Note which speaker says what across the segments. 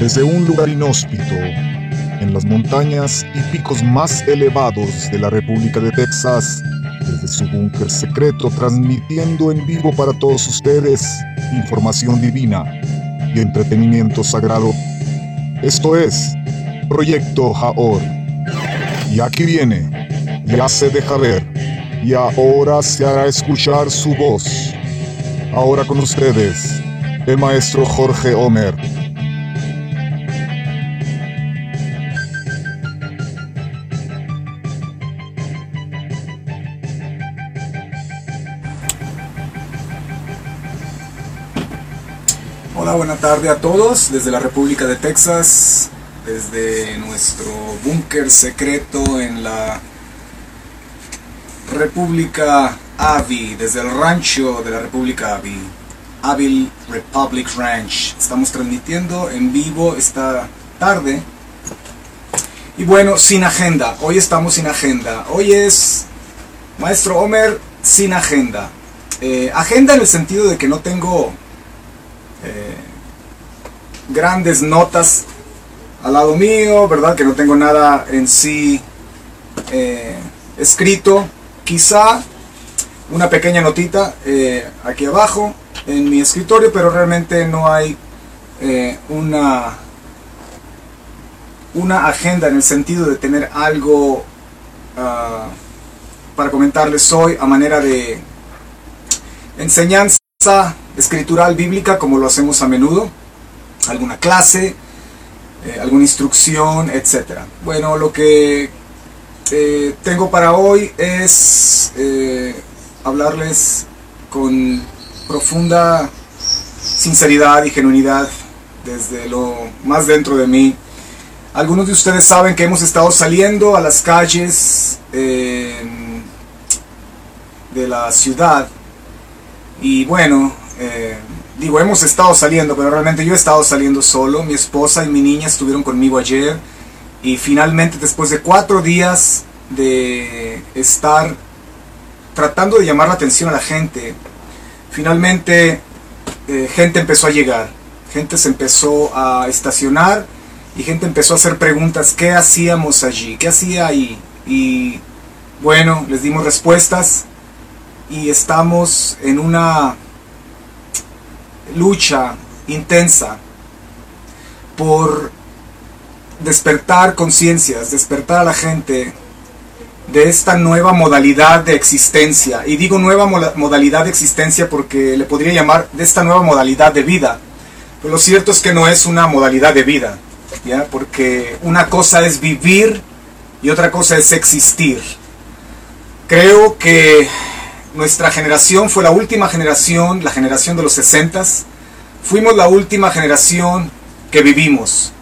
Speaker 1: Desde un lugar inhóspito, en las montañas y picos más elevados de la República de Texas, desde su búnker secreto transmitiendo en vivo para todos ustedes información divina y entretenimiento sagrado. Esto es Proyecto Jaor. Y aquí viene, ya se deja ver, y ahora se hará escuchar su voz. Ahora con ustedes, el maestro Jorge Homer.
Speaker 2: Tarde a todos desde la República de Texas, desde nuestro búnker secreto en la República Avi, desde el rancho de la República Avi, Avil Republic Ranch. Estamos transmitiendo en vivo esta tarde. Y bueno, sin agenda, hoy estamos sin agenda. Hoy es Maestro Homer sin agenda. Eh, agenda en el sentido de que no tengo grandes notas al lado mío, ¿verdad? Que no tengo nada en sí eh, escrito. Quizá una pequeña notita eh, aquí abajo en mi escritorio, pero realmente no hay una, una agenda en el sentido de tener algo ah, para comentarles hoy a manera de enseñanza escritural bíblica como lo hacemos a menudo, alguna clase, eh, alguna instrucción, etc. Bueno, lo que eh, tengo para hoy es eh, hablarles con profunda sinceridad y genuinidad desde lo más dentro de mí. Algunos de ustedes saben que hemos estado saliendo a las calles de la ciudad y bueno, eh, digo, hemos estado saliendo, pero realmente yo he estado saliendo solo. Mi esposa y mi niña estuvieron conmigo ayer. Y finalmente, después de cuatro días de estar tratando de llamar la atención a la gente, finalmente eh, gente empezó a llegar. Gente se empezó a estacionar y gente empezó a hacer preguntas. ¿Qué hacíamos allí? ¿Qué hacía ahí? Y bueno, les dimos respuestas y estamos en una lucha intensa por despertar conciencias, despertar a la gente de esta nueva modalidad de existencia. Y digo nueva modalidad de existencia porque le podría llamar de esta nueva modalidad de vida. Pero lo cierto es que no es una modalidad de vida, ¿ya? porque una cosa es vivir y otra cosa es existir. Creo que nuestra generación fue la última generación, la generación de los 60 Fuimos la última generación que vivimos.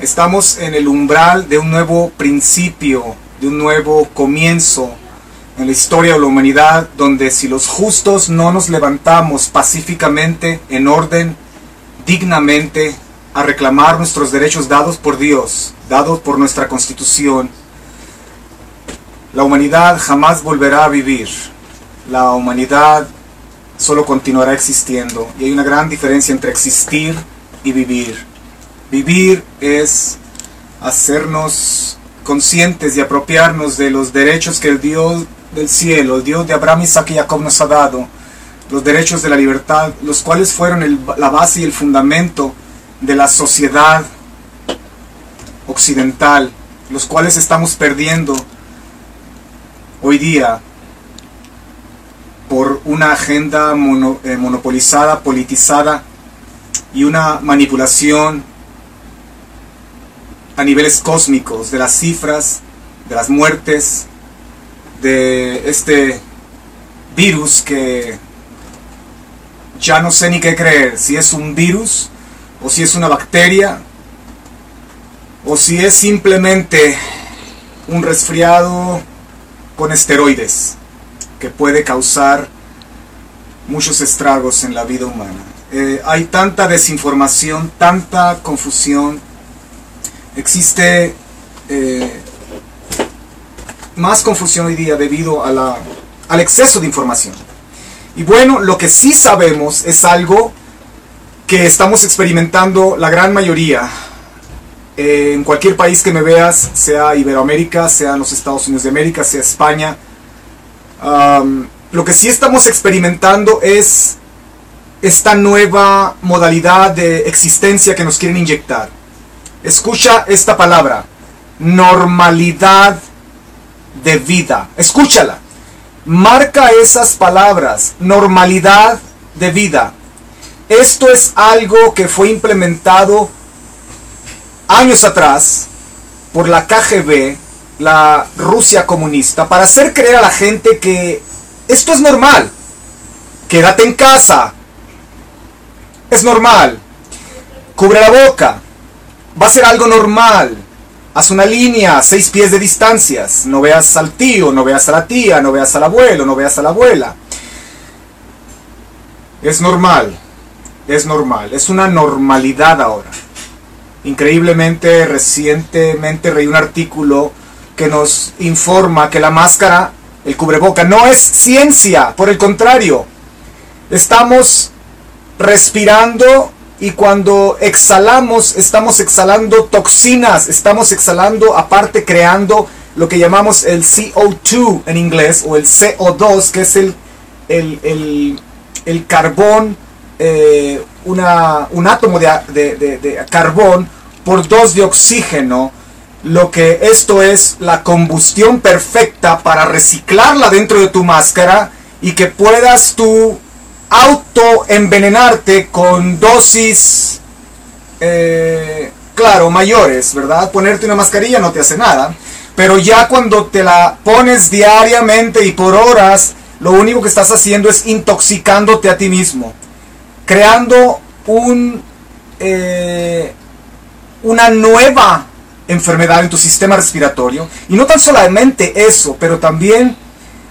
Speaker 2: Estamos en el umbral de un nuevo principio, de un nuevo comienzo en la historia de la humanidad, donde si los justos no nos levantamos pacíficamente, en orden, dignamente, a reclamar nuestros derechos dados por Dios, dados por nuestra constitución, la humanidad jamás volverá a vivir la humanidad solo continuará existiendo. Y hay una gran diferencia entre existir y vivir. Vivir es hacernos conscientes y apropiarnos de los derechos que el Dios del cielo, el Dios de Abraham, Isaac y Jacob nos ha dado, los derechos de la libertad, los cuales fueron la base y el fundamento de la sociedad occidental, los cuales estamos perdiendo hoy día por una agenda eh, monopolizada, politizada y una manipulación a niveles cósmicos de las cifras, de las muertes, de este virus que ya no sé ni qué creer, si es un virus o si es una bacteria o si es simplemente un resfriado con esteroides que puede causar muchos estragos en la vida humana. Eh, hay tanta desinformación, tanta confusión, existe eh, más confusión hoy día debido a la, al exceso de información. Y bueno, lo que sí sabemos es algo que estamos experimentando la gran mayoría eh, en cualquier país que me veas, sea Iberoamérica, sea los Estados Unidos de América, sea España. Lo que sí estamos experimentando es esta nueva modalidad de existencia que nos quieren inyectar. Escucha esta palabra, normalidad de vida. Escúchala. Marca esas palabras, normalidad de vida. Esto es algo que fue implementado años atrás por la KGB, la Rusia comunista, para hacer creer a la gente que esto es normal. Quédate en casa. Es normal. Cubre la boca. Va a ser algo normal. Haz una línea, seis pies de distancias. No veas al tío, no veas a la tía, no veas al abuelo, no veas a la abuela. Es normal, es normal, es una normalidad ahora. Increíblemente, recientemente leí un artículo que nos informa que la máscara, el cubreboca, no es ciencia, por el contrario. Estamos respirando y cuando exhalamos, estamos exhalando toxinas, estamos exhalando, aparte creando lo que llamamos el CO2 en inglés, o el CO2, que es el, el, carbón, eh, una, un átomo de, de, carbón por dos de oxígeno, lo que esto es la combustión perfecta para reciclarla dentro de tu máscara y que puedas tú autoenvenenarte con dosis, eh, claro, mayores, ¿verdad? Ponerte una mascarilla no te hace nada, pero ya cuando te la pones diariamente y por horas, lo único que estás haciendo es intoxicándote a ti mismo, creando un, eh, una nueva enfermedad en tu sistema respiratorio. Y no tan solamente eso, pero también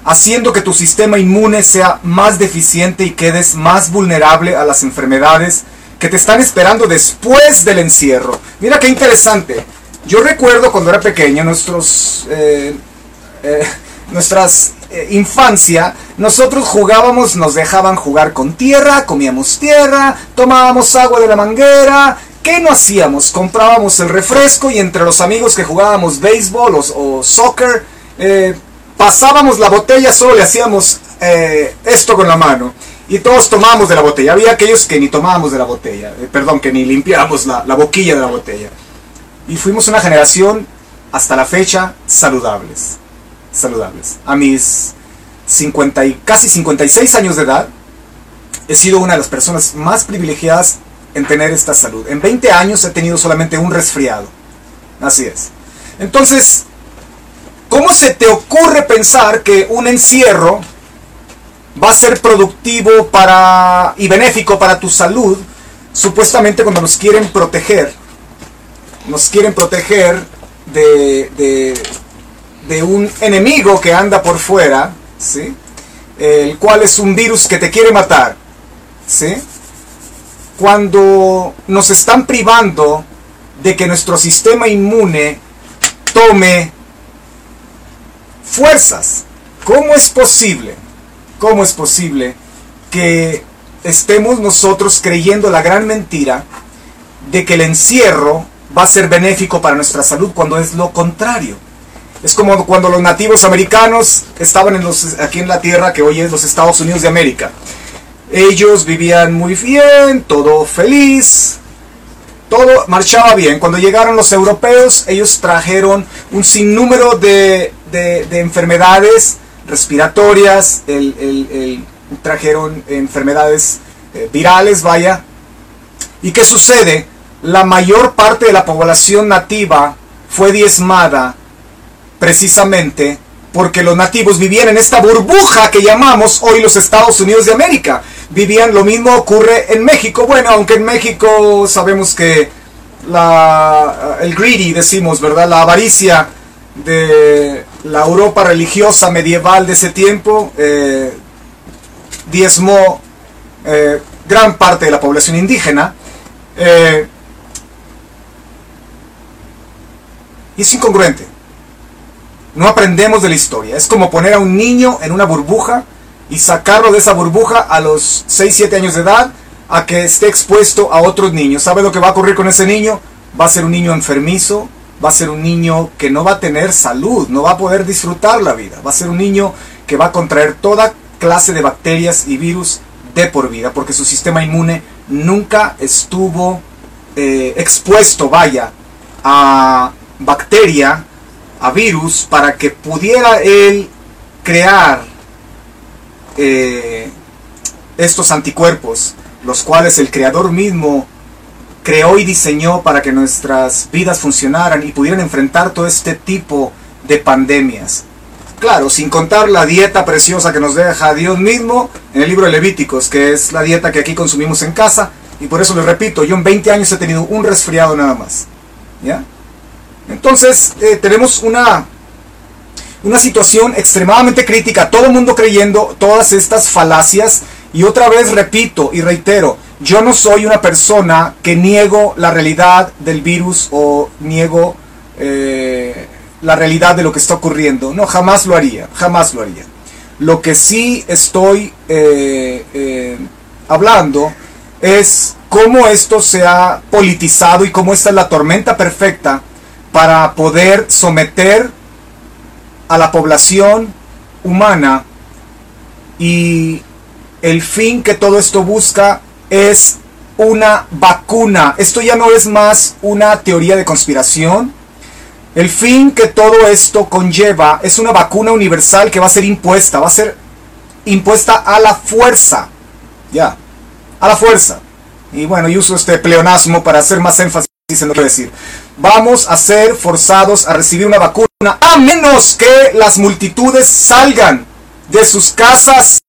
Speaker 2: haciendo que tu sistema inmune sea más deficiente y quedes más vulnerable a las enfermedades que te están esperando después del encierro. Mira qué interesante. Yo recuerdo cuando era pequeño, nuestros, eh, eh, nuestras eh, infancia, nosotros jugábamos, nos dejaban jugar con tierra, comíamos tierra, tomábamos agua de la manguera. ¿Qué no hacíamos? Comprábamos el refresco y entre los amigos que jugábamos béisbol o, soccer, pasábamos la botella, solo le hacíamos eh, esto con la mano. Y todos tomábamos de la botella. Había aquellos que ni tomábamos de la botella. Eh, perdón, que ni limpiábamos la, la, boquilla de la botella. Y fuimos una generación, hasta la fecha, saludables. Saludables. A mis 50 y casi 56 años de edad, he sido una de las personas más privilegiadas en tener esta salud. En 20 años he tenido solamente un resfriado. Así es. Entonces, ¿Cómo se te ocurre pensar que un encierro va a ser productivo para y benéfico para tu salud? Supuestamente cuando nos quieren proteger, nos quieren proteger de, de, un enemigo que anda por fuera, ¿sí? el cual es un virus que te quiere matar. ¿sí? Cuando nos están privando de que nuestro sistema inmune tome fuerzas. ¿Cómo es posible? ¿Cómo es posible que estemos nosotros creyendo la gran mentira de que el encierro va a ser benéfico para nuestra salud cuando es lo contrario? Es como cuando los nativos americanos estaban en los, aquí en la tierra que hoy es los Estados Unidos de América. Ellos vivían muy bien, todo feliz, todo marchaba bien. Cuando llegaron los europeos, ellos trajeron un sinnúmero de de, enfermedades respiratorias, trajeron enfermedades eh, virales, vaya. ¿Y qué sucede? La mayor parte de la población nativa fue diezmada precisamente porque los nativos vivían en esta burbuja que llamamos hoy los Estados Unidos de América. Vivían, lo mismo ocurre en México. Bueno, aunque en México sabemos que la, el greedy, decimos, ¿verdad? La avaricia de la Europa religiosa medieval de ese tiempo eh, diezmó eh, gran parte de la población indígena. Eh, y es incongruente. No aprendemos de la historia. Es como poner a un niño en una burbuja y sacarlo de esa burbuja a los 6-7 años de edad a que esté expuesto a otros niños. ¿Sabe lo que va a ocurrir con ese niño? Va a ser un niño enfermizo, va a ser un niño que no va a tener salud, no va a poder disfrutar la vida, va a ser un niño que va a contraer toda clase de bacterias y virus de por vida, porque su sistema inmune nunca estuvo eh, expuesto, vaya, a bacteria, a virus, para que pudiera él crear eh, estos anticuerpos, los cuales el creador mismo creó y diseñó para que nuestras vidas funcionaran y pudieran enfrentar todo este tipo de pandemias. Claro, sin contar la dieta preciosa que nos deja Dios mismo en el libro de Levíticos, que es la dieta que aquí consumimos en casa, y por eso les repito, yo en 20 años he tenido un resfriado nada más. ¿Ya? Entonces, eh, tenemos una, una situación extremadamente crítica, todo el mundo creyendo todas estas falacias, y otra vez repito y reitero, yo no soy una persona que niego la realidad del virus o niego eh, la realidad de lo que está ocurriendo. No, jamás lo haría, jamás lo haría. Lo que sí estoy eh, eh, hablando es cómo esto se ha politizado y cómo esta es la tormenta perfecta para poder someter a la población humana y el fin que todo esto busca es una vacuna. Esto ya no es más una teoría de conspiración. El fin que todo esto conlleva es una vacuna universal que va a ser impuesta, va a ser impuesta a la fuerza. Ya, a la fuerza. Y bueno, y uso este pleonasmo para hacer más énfasis en lo que decir. Vamos a ser forzados a recibir una vacuna a menos que las multitudes salgan de sus casas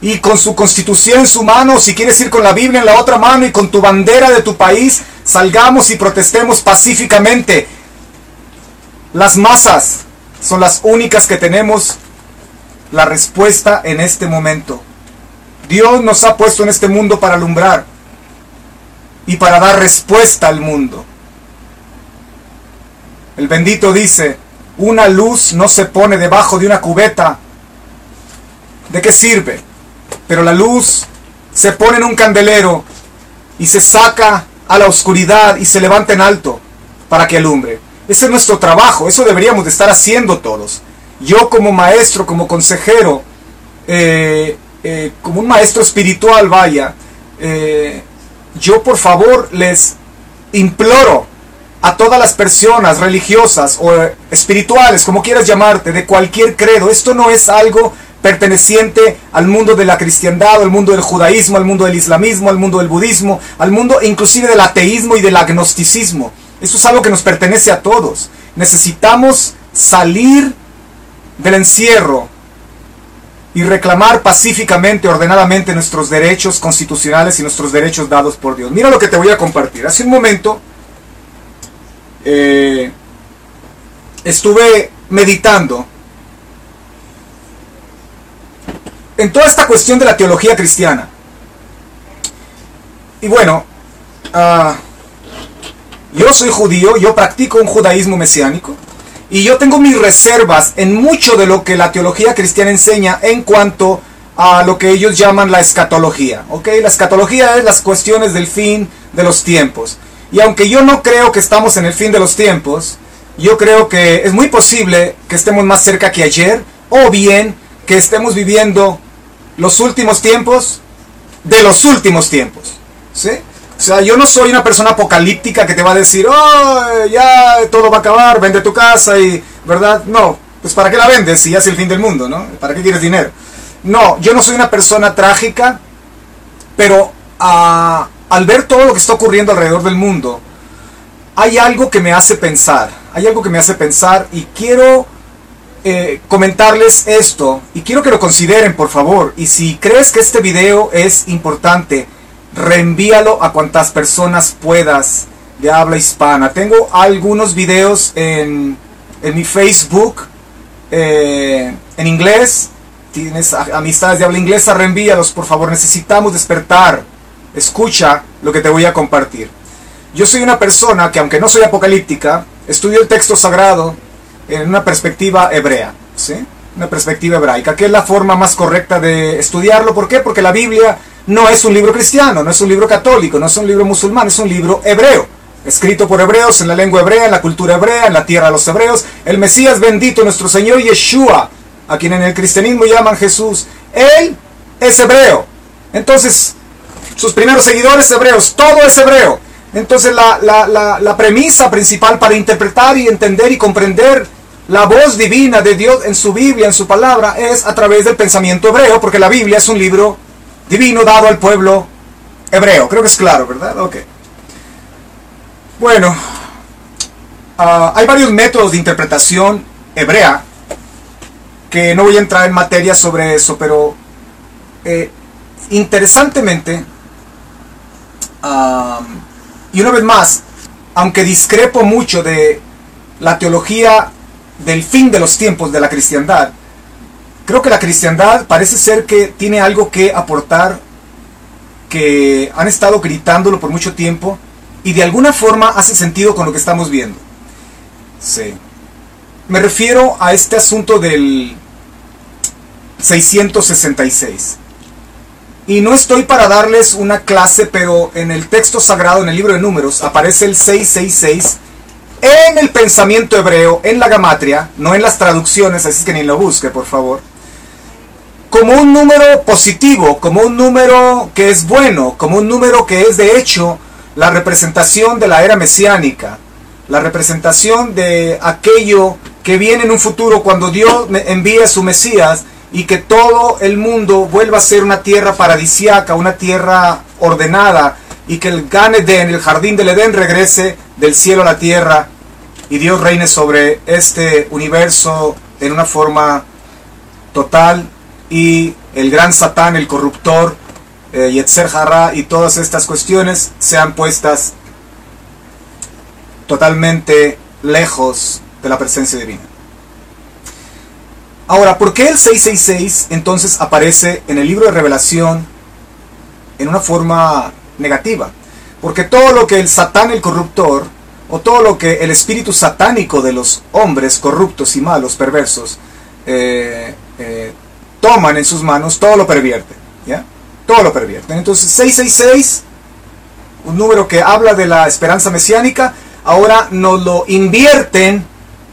Speaker 2: y con su constitución en su mano, si quieres ir con la Biblia en la otra mano y con tu bandera de tu país, salgamos y protestemos pacíficamente. Las masas son las únicas que tenemos la respuesta en este momento. Dios nos ha puesto en este mundo para alumbrar y para dar respuesta al mundo. El bendito dice, una luz no se pone debajo de una cubeta. ¿De qué sirve? Pero la luz se pone en un candelero y se saca a la oscuridad y se levanta en alto para que alumbre. Ese es nuestro trabajo, eso deberíamos de estar haciendo todos. Yo como maestro, como consejero, eh, eh, como un maestro espiritual, vaya, eh, yo por favor les imploro a todas las personas religiosas o espirituales, como quieras llamarte, de cualquier credo, esto no es algo perteneciente al mundo de la cristiandad, al mundo del judaísmo, al mundo del islamismo, al mundo del budismo, al mundo inclusive del ateísmo y del agnosticismo. Eso es algo que nos pertenece a todos. Necesitamos salir del encierro y reclamar pacíficamente, ordenadamente nuestros derechos constitucionales y nuestros derechos dados por Dios. Mira lo que te voy a compartir. Hace un momento eh, estuve meditando en toda esta cuestión de la teología cristiana. Y bueno, uh, yo soy judío, yo practico un judaísmo mesiánico y yo tengo mis reservas en mucho de lo que la teología cristiana enseña en cuanto a lo que ellos llaman la escatología. ¿ok? La escatología es las cuestiones del fin de los tiempos. Y aunque yo no creo que estamos en el fin de los tiempos, yo creo que es muy posible que estemos más cerca que ayer o bien que estemos viviendo los últimos tiempos de los últimos tiempos. ¿sí? O sea, yo no soy una persona apocalíptica que te va a decir, oh, ya todo va a acabar, vende tu casa y, ¿verdad? No, pues ¿para qué la vendes si ya es el fin del mundo, ¿no? ¿Para qué quieres dinero? No, yo no soy una persona trágica, pero ah, al ver todo lo que está ocurriendo alrededor del mundo, hay algo que me hace pensar, hay algo que me hace pensar y quiero eh, comentarles esto y quiero que lo consideren por favor. Y si crees que este video es importante reenvíalo a cuantas personas puedas de habla hispana. Tengo algunos videos en, en mi Facebook eh, en inglés. Tienes amistades de habla inglesa reenvíalos por favor. Necesitamos despertar escucha lo que te voy a compartir yo soy una persona que aunque no soy apocalíptica estudio el texto sagrado en una perspectiva hebrea. ¿sí? una perspectiva hebraica, que es la forma más correcta de estudiarlo. ¿Por qué? Porque la Biblia no es un libro cristiano, no es un libro católico, no es un libro musulmán, es un libro hebreo, escrito por hebreos en la lengua hebrea, en la cultura hebrea, en la tierra de los hebreos. El Mesías bendito, nuestro Señor Yeshua, a quien en el cristianismo llaman Jesús, Él es hebreo. Entonces, sus primeros seguidores hebreos, todo es hebreo. Entonces la, la, premisa principal para interpretar y entender y comprender la voz divina de Dios en su Biblia, en su palabra, es a través del pensamiento hebreo, porque la Biblia es un libro divino dado al pueblo hebreo. Creo que es claro, ¿verdad? Ok. Bueno, ah, hay varios métodos de interpretación hebrea que no voy a entrar en materia sobre eso, pero eh, interesantemente, y una vez más, aunque discrepo mucho de la teología del fin de los tiempos de la cristiandad, creo que la cristiandad parece ser que tiene algo que aportar, que han estado gritándolo por mucho tiempo y de alguna forma hace sentido con lo que estamos viendo. Sí. Me refiero a este asunto del 666. Y no estoy para darles una clase, pero en el texto sagrado, en el libro de números, aparece el 666 en el pensamiento hebreo, en la gamatria, no en las traducciones, así que ni lo busque, por favor, como un número positivo, como un número que es bueno, como un número que es de hecho la representación de la era mesiánica, la representación de aquello que viene en un futuro cuando Dios envíe a su Mesías y que todo el mundo vuelva a ser una tierra paradisiaca, una tierra ordenada, y que el Gan el jardín del Edén, regrese del cielo a la tierra y Dios reine sobre este universo en una forma total y el gran Satán, el corruptor, eh, Yetzer y todas estas cuestiones sean puestas totalmente lejos de la presencia divina. Ahora, ¿por qué el 666 entonces aparece en el libro de revelación en una forma negativa? Porque todo lo que el satán, el corruptor, o todo lo que el espíritu satánico de los hombres corruptos y malos, perversos, eh, eh, toman en sus manos, todo lo pervierte. ¿ya? Todo lo pervierte. Entonces, 666, un número que habla de la esperanza mesiánica, ahora nos lo invierten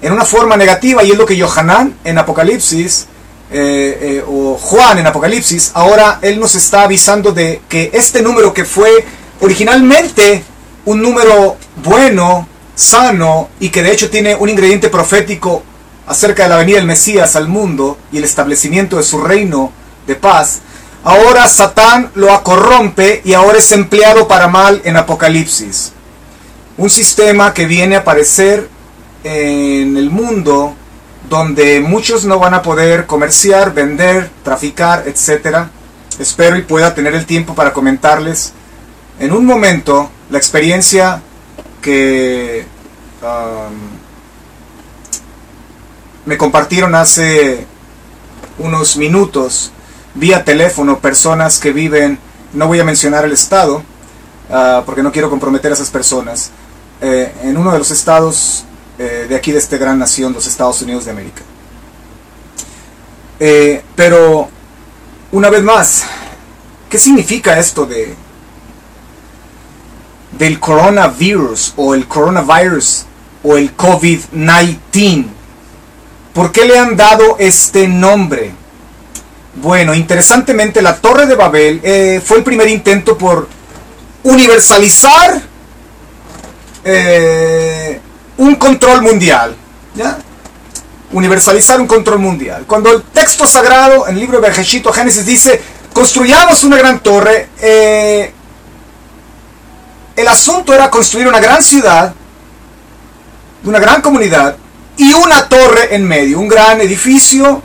Speaker 2: en una forma negativa y es lo que Yohanan en Apocalipsis eh, eh, o Juan en Apocalipsis, ahora él nos está avisando de que este número que fue originalmente un número bueno, sano y que de hecho tiene un ingrediente profético acerca de la venida del Mesías al mundo y el establecimiento de su reino de paz, ahora Satán lo corrompe y ahora es empleado para mal en Apocalipsis. Un sistema que viene a aparecer en el mundo donde muchos no van a poder comerciar, vender, traficar, etc. Espero y pueda tener el tiempo para comentarles en un momento la experiencia que um, me compartieron hace unos minutos vía teléfono personas que viven, no voy a mencionar el estado, uh, porque no quiero comprometer a esas personas, eh, en uno de los estados eh, de aquí de esta gran nación, los Estados Unidos de América. Eh, pero, una vez más, ¿qué significa esto de del coronavirus o el coronavirus o el COVID-19? ¿Por qué le han dado este nombre? Bueno, interesantemente la Torre de Babel eh, fue el primer intento por universalizar un control mundial. ¿ya? Universalizar un control mundial. Cuando el texto sagrado, en el libro de Bereshit Génesis dice, construyamos una gran torre, eh, el asunto era construir una gran ciudad, una gran comunidad y una torre en medio, un gran edificio.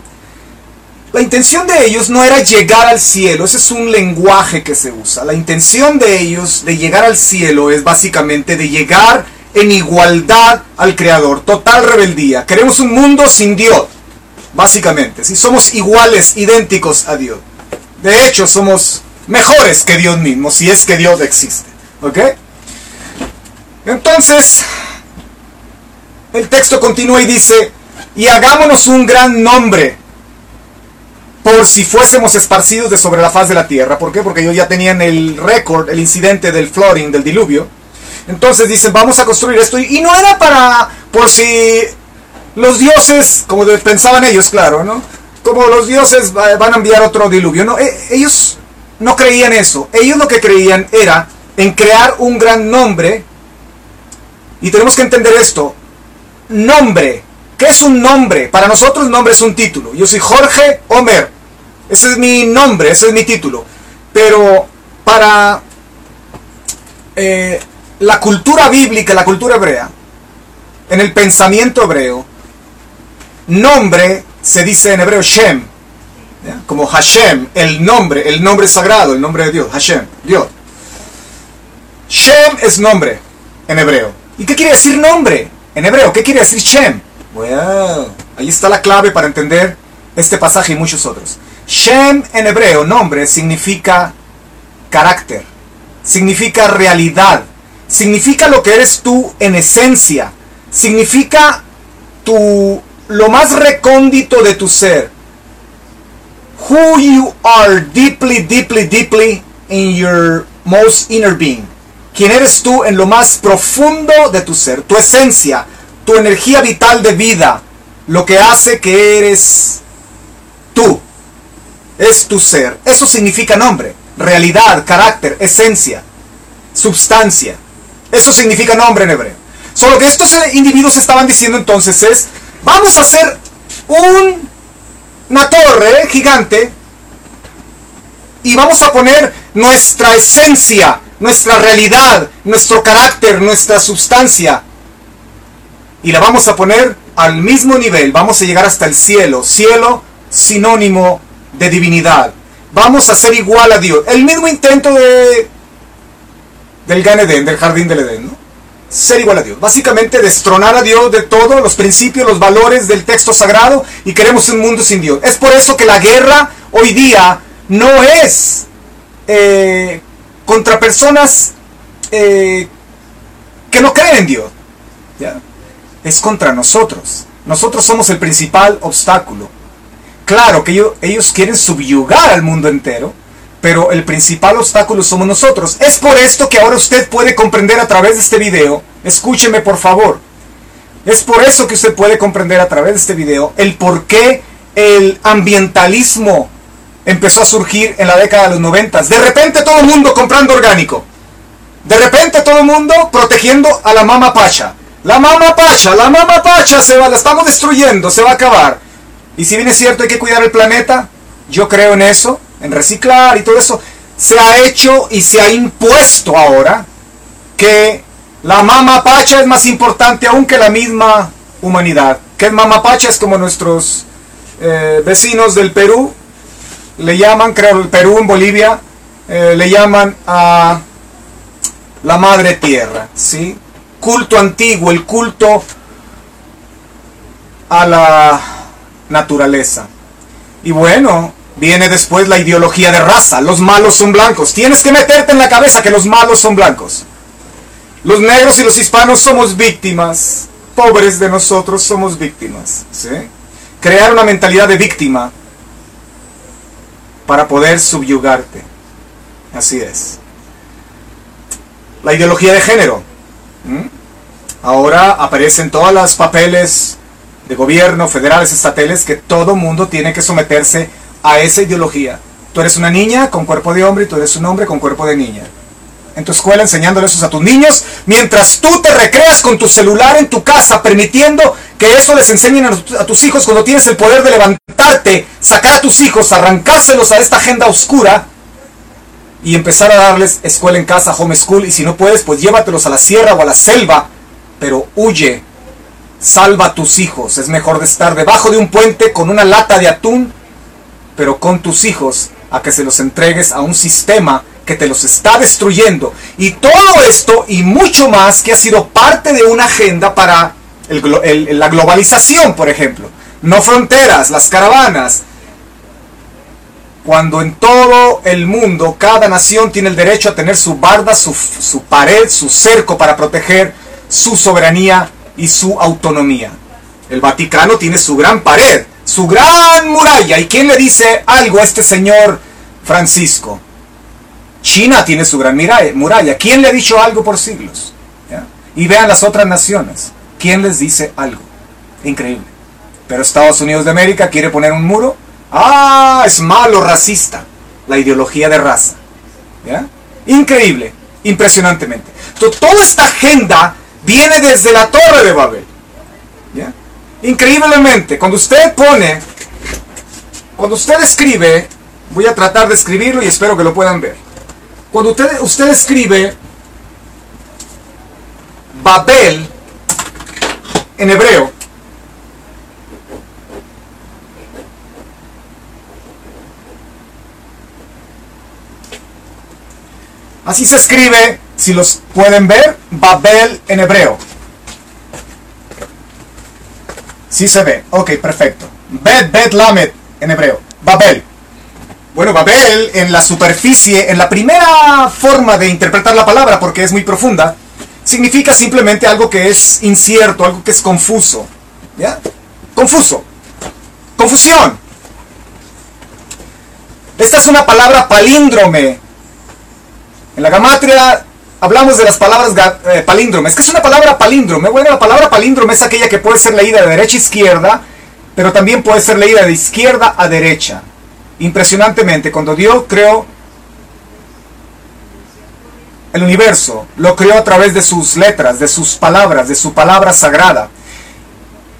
Speaker 2: La intención de ellos no era llegar al cielo, ese es un lenguaje que se usa. La intención de ellos de llegar al cielo es básicamente de llegar en igualdad al Creador, total rebeldía. Queremos un mundo sin Dios, básicamente. Si somos iguales, idénticos a Dios. De hecho, somos mejores que Dios mismo, si es que Dios existe. ¿Ok? Entonces, el texto continúa y dice, y hagámonos un gran nombre por si fuésemos esparcidos de sobre la faz de la tierra. ¿Por qué? Porque ellos ya tenían el récord, el incidente del flooding, del diluvio. Entonces dicen, vamos a construir esto. Y no era para, por si los dioses, como pensaban ellos, claro, ¿no? Como los dioses van a enviar otro diluvio. No, e, ellos no creían eso. Ellos lo que creían era en crear un gran nombre. Y tenemos que entender esto. Nombre. ¿Qué es un nombre? Para nosotros nombre es un título. Yo soy Jorge Homer. Ese es mi nombre, ese es mi título. Pero para eh, la cultura bíblica, la cultura hebrea, en el pensamiento hebreo, nombre se dice en hebreo Shem, como Hashem, el nombre, el nombre sagrado, el nombre de Dios, Hashem, Dios. Shem es nombre en hebreo. ¿Y qué quiere decir nombre en hebreo? ¿Qué quiere decir Shem? Bueno, ahí está la clave para entender este pasaje y muchos otros. Shem en hebreo, nombre, significa carácter, significa realidad, significa lo que eres tú en esencia, significa tu, lo más recóndito de tu ser. Who you are deeply, deeply, deeply in your most inner being. Quién eres tú en lo más profundo de tu ser, tu esencia, tu energía vital de vida, lo que hace que eres tú. Es tu ser. Eso significa nombre, realidad, carácter, esencia, substancia. Eso significa nombre en hebreo. Solo que estos individuos estaban diciendo entonces es, vamos a hacer un, una torre gigante y vamos a poner nuestra esencia, nuestra realidad, nuestro carácter, nuestra substancia. Y la vamos a poner al mismo nivel, vamos a llegar hasta el cielo. Cielo sinónimo de divinidad. Vamos a ser igual a Dios. El mismo intento de del Gan del jardín del Edén, ¿no? Ser igual a Dios. Básicamente destronar a Dios de todos los principios, los valores del texto sagrado y queremos un mundo sin Dios. Es por eso que la guerra hoy día no es eh, contra personas eh, que no creen en Dios. Es contra nosotros. Nosotros somos el principal obstáculo. Claro que ellos quieren subyugar al mundo entero, pero el principal obstáculo somos nosotros. Es por esto que ahora usted puede comprender a través de este video, escúcheme por favor, es por eso que usted puede comprender a través de este video el por qué el ambientalismo empezó a surgir en la década de los 90. De repente todo el mundo comprando orgánico. De repente todo el mundo protegiendo a la mama pacha. La mama pacha, la mama pacha se va, la estamos destruyendo, se va a acabar. Y si bien es cierto hay que cuidar el planeta, yo creo en eso, en reciclar y todo eso, se ha hecho y se ha impuesto ahora que la mama pacha es más importante aún que la misma humanidad. Que mama pacha es como nuestros eh, vecinos del Perú, le llaman, creo, el Perú, en Bolivia, eh, le llaman a la madre tierra, ¿sí? Culto antiguo, el culto a la naturaleza. Y bueno, Viene después la ideología de raza. Los malos son blancos. Tienes que meterte en la cabeza que los malos son blancos. Los negros y los hispanos somos víctimas. Pobres de nosotros somos víctimas. Crear una mentalidad de víctima para poder subyugarte. Así es. La ideología de género. Ahora aparecen todos los papeles de gobierno, federales, estatales, que todo mundo tiene que someterse a esa ideología. Tú eres una niña con cuerpo de hombre y tú eres un hombre con cuerpo de niña. En tu escuela enseñándole eso a tus niños, mientras tú te recreas con tu celular en tu casa, permitiendo que eso les enseñen a, tus hijos cuando tienes el poder de levantarte, sacar a tus hijos, arrancárselos a esta agenda oscura y empezar a darles escuela en casa, home school, y si no puedes, pues llévatelos a la sierra o a la selva, pero huye, salva a tus hijos. Es mejor de estar debajo de un puente con una lata de atún pero con tus hijos a que se los entregues a un sistema que te los está destruyendo. Y todo esto y mucho más que ha sido parte de una agenda para la globalización, por ejemplo. No fronteras, las caravanas. Cuando en todo el mundo cada nación tiene el derecho a tener su barda, su, su pared, su cerco para proteger su soberanía y su autonomía. El Vaticano tiene su gran pared, su gran muralla. ¿Y quién le dice algo a este señor Francisco? China tiene su gran muralla. ¿Quién le ha dicho algo por siglos? Y vean las otras naciones. ¿Quién les dice algo? Increíble. Pero Estados Unidos de América quiere poner un muro. Ah, es malo, racista. La ideología de raza. Increíble, impresionantemente. toda esta agenda viene desde la Torre de Babel. Increíblemente, cuando usted pone, cuando usted escribe, voy a tratar de escribirlo y espero que lo puedan ver. Cuando usted, usted escribe Babel en hebreo, Así se escribe, si los pueden ver, Babel en hebreo. Sí se ve. Ok, perfecto. Bet, Bet, Lamed en hebreo. Babel. Bueno, Babel en la superficie, en la primera forma de interpretar la palabra, porque es muy profunda, significa simplemente algo que es incierto, algo que es confuso. ¿Ya? Confuso. Confusión. Esta es una palabra palíndrome. En la gamatria hablamos de las palabras eh, palíndromes. ¿Qué es una palabra palíndrome? Bueno, la palabra palíndrome es aquella que puede ser leída de derecha a izquierda, pero también puede ser leída de izquierda a derecha. Impresionantemente, cuando Dios creó el universo, lo creó a través de sus letras, de sus palabras, de su palabra sagrada.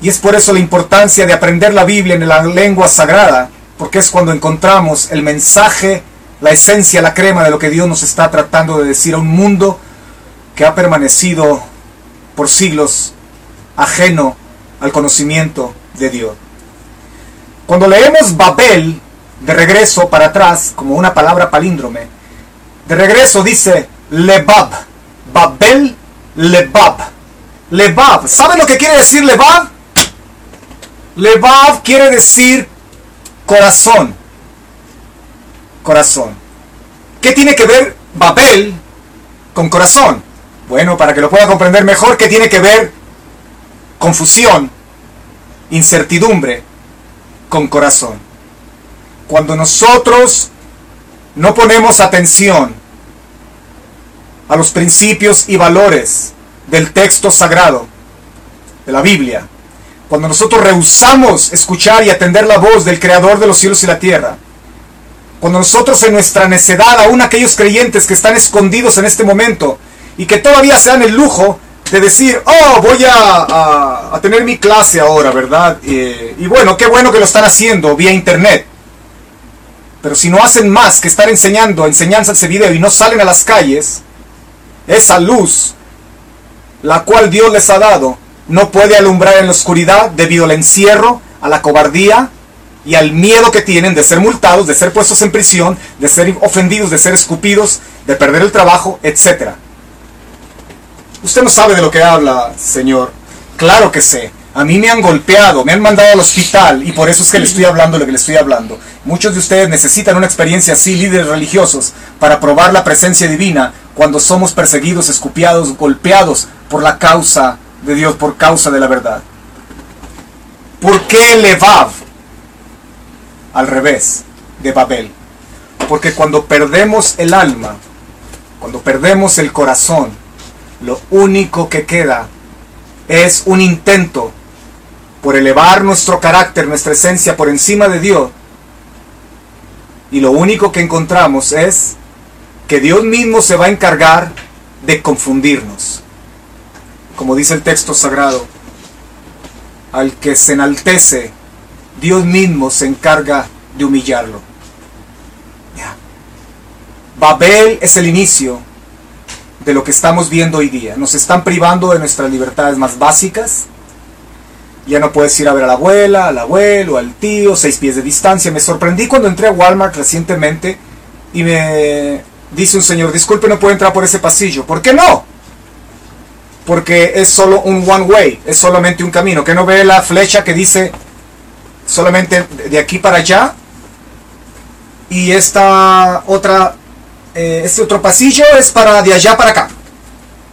Speaker 2: Y es por eso la importancia de aprender la Biblia en la lengua sagrada, porque es cuando encontramos el mensaje la esencia, la crema de lo que Dios nos está tratando de decir a un mundo que ha permanecido por siglos ajeno al conocimiento de Dios. Cuando leemos Babel, de regreso para atrás, como una palabra palíndrome, de regreso dice Lebab, Babel Lebab. Lebab, ¿saben lo que quiere decir Lebab? Lebab quiere decir corazón corazón. ¿Qué tiene que ver Babel con corazón? Bueno, para que lo pueda comprender mejor, ¿qué tiene que ver confusión, incertidumbre con corazón? Cuando nosotros no ponemos atención a los principios y valores del texto sagrado, de la Biblia, cuando nosotros rehusamos escuchar y atender la voz del Creador de los cielos y la tierra, cuando nosotros en nuestra necedad, aún aquellos creyentes que están escondidos en este momento y que todavía se dan el lujo de decir, oh, voy a, tener mi clase ahora, ¿verdad? y bueno, qué bueno que lo están haciendo vía internet. Pero si no hacen más que estar enseñando enseñanzas ese video y no salen a las calles, esa luz, la cual Dios les ha dado, no puede alumbrar en la oscuridad debido al encierro, a la cobardía y al miedo que tienen de ser multados, de ser puestos en prisión, de ser ofendidos, de ser escupidos, de perder el trabajo, etc. Usted no sabe de lo que habla, señor. Claro que sé. A mí me han golpeado, me han mandado al hospital y por eso es que le estoy hablando lo que le estoy hablando. Muchos de ustedes necesitan una experiencia así, líderes religiosos, para probar la presencia divina cuando somos perseguidos, escupiados, golpeados por la causa de Dios, por causa de la verdad. ¿Por qué Levav? Al revés de Babel. Porque cuando perdemos el alma, cuando perdemos el corazón, lo único que queda es un intento por elevar nuestro carácter, nuestra esencia por encima de Dios. Y lo único que encontramos es que Dios mismo se va a encargar de confundirnos. Como dice el texto sagrado, al que se enaltece Dios mismo se encarga de humillarlo. Babel es el inicio de lo que estamos viendo hoy día. Nos están privando de nuestras libertades más básicas. Ya no puedes ir a ver a la abuela, al abuelo, al tío, seis pies de distancia. Me sorprendí cuando entré a Walmart recientemente y me dice un señor, disculpe, no puedo entrar por ese pasillo. ¿Por qué no? Porque es solo un one way, es solamente un camino. Que no ve la flecha que dice solamente de aquí para allá. Y esta otra, eh, este otro pasillo es para de allá para acá.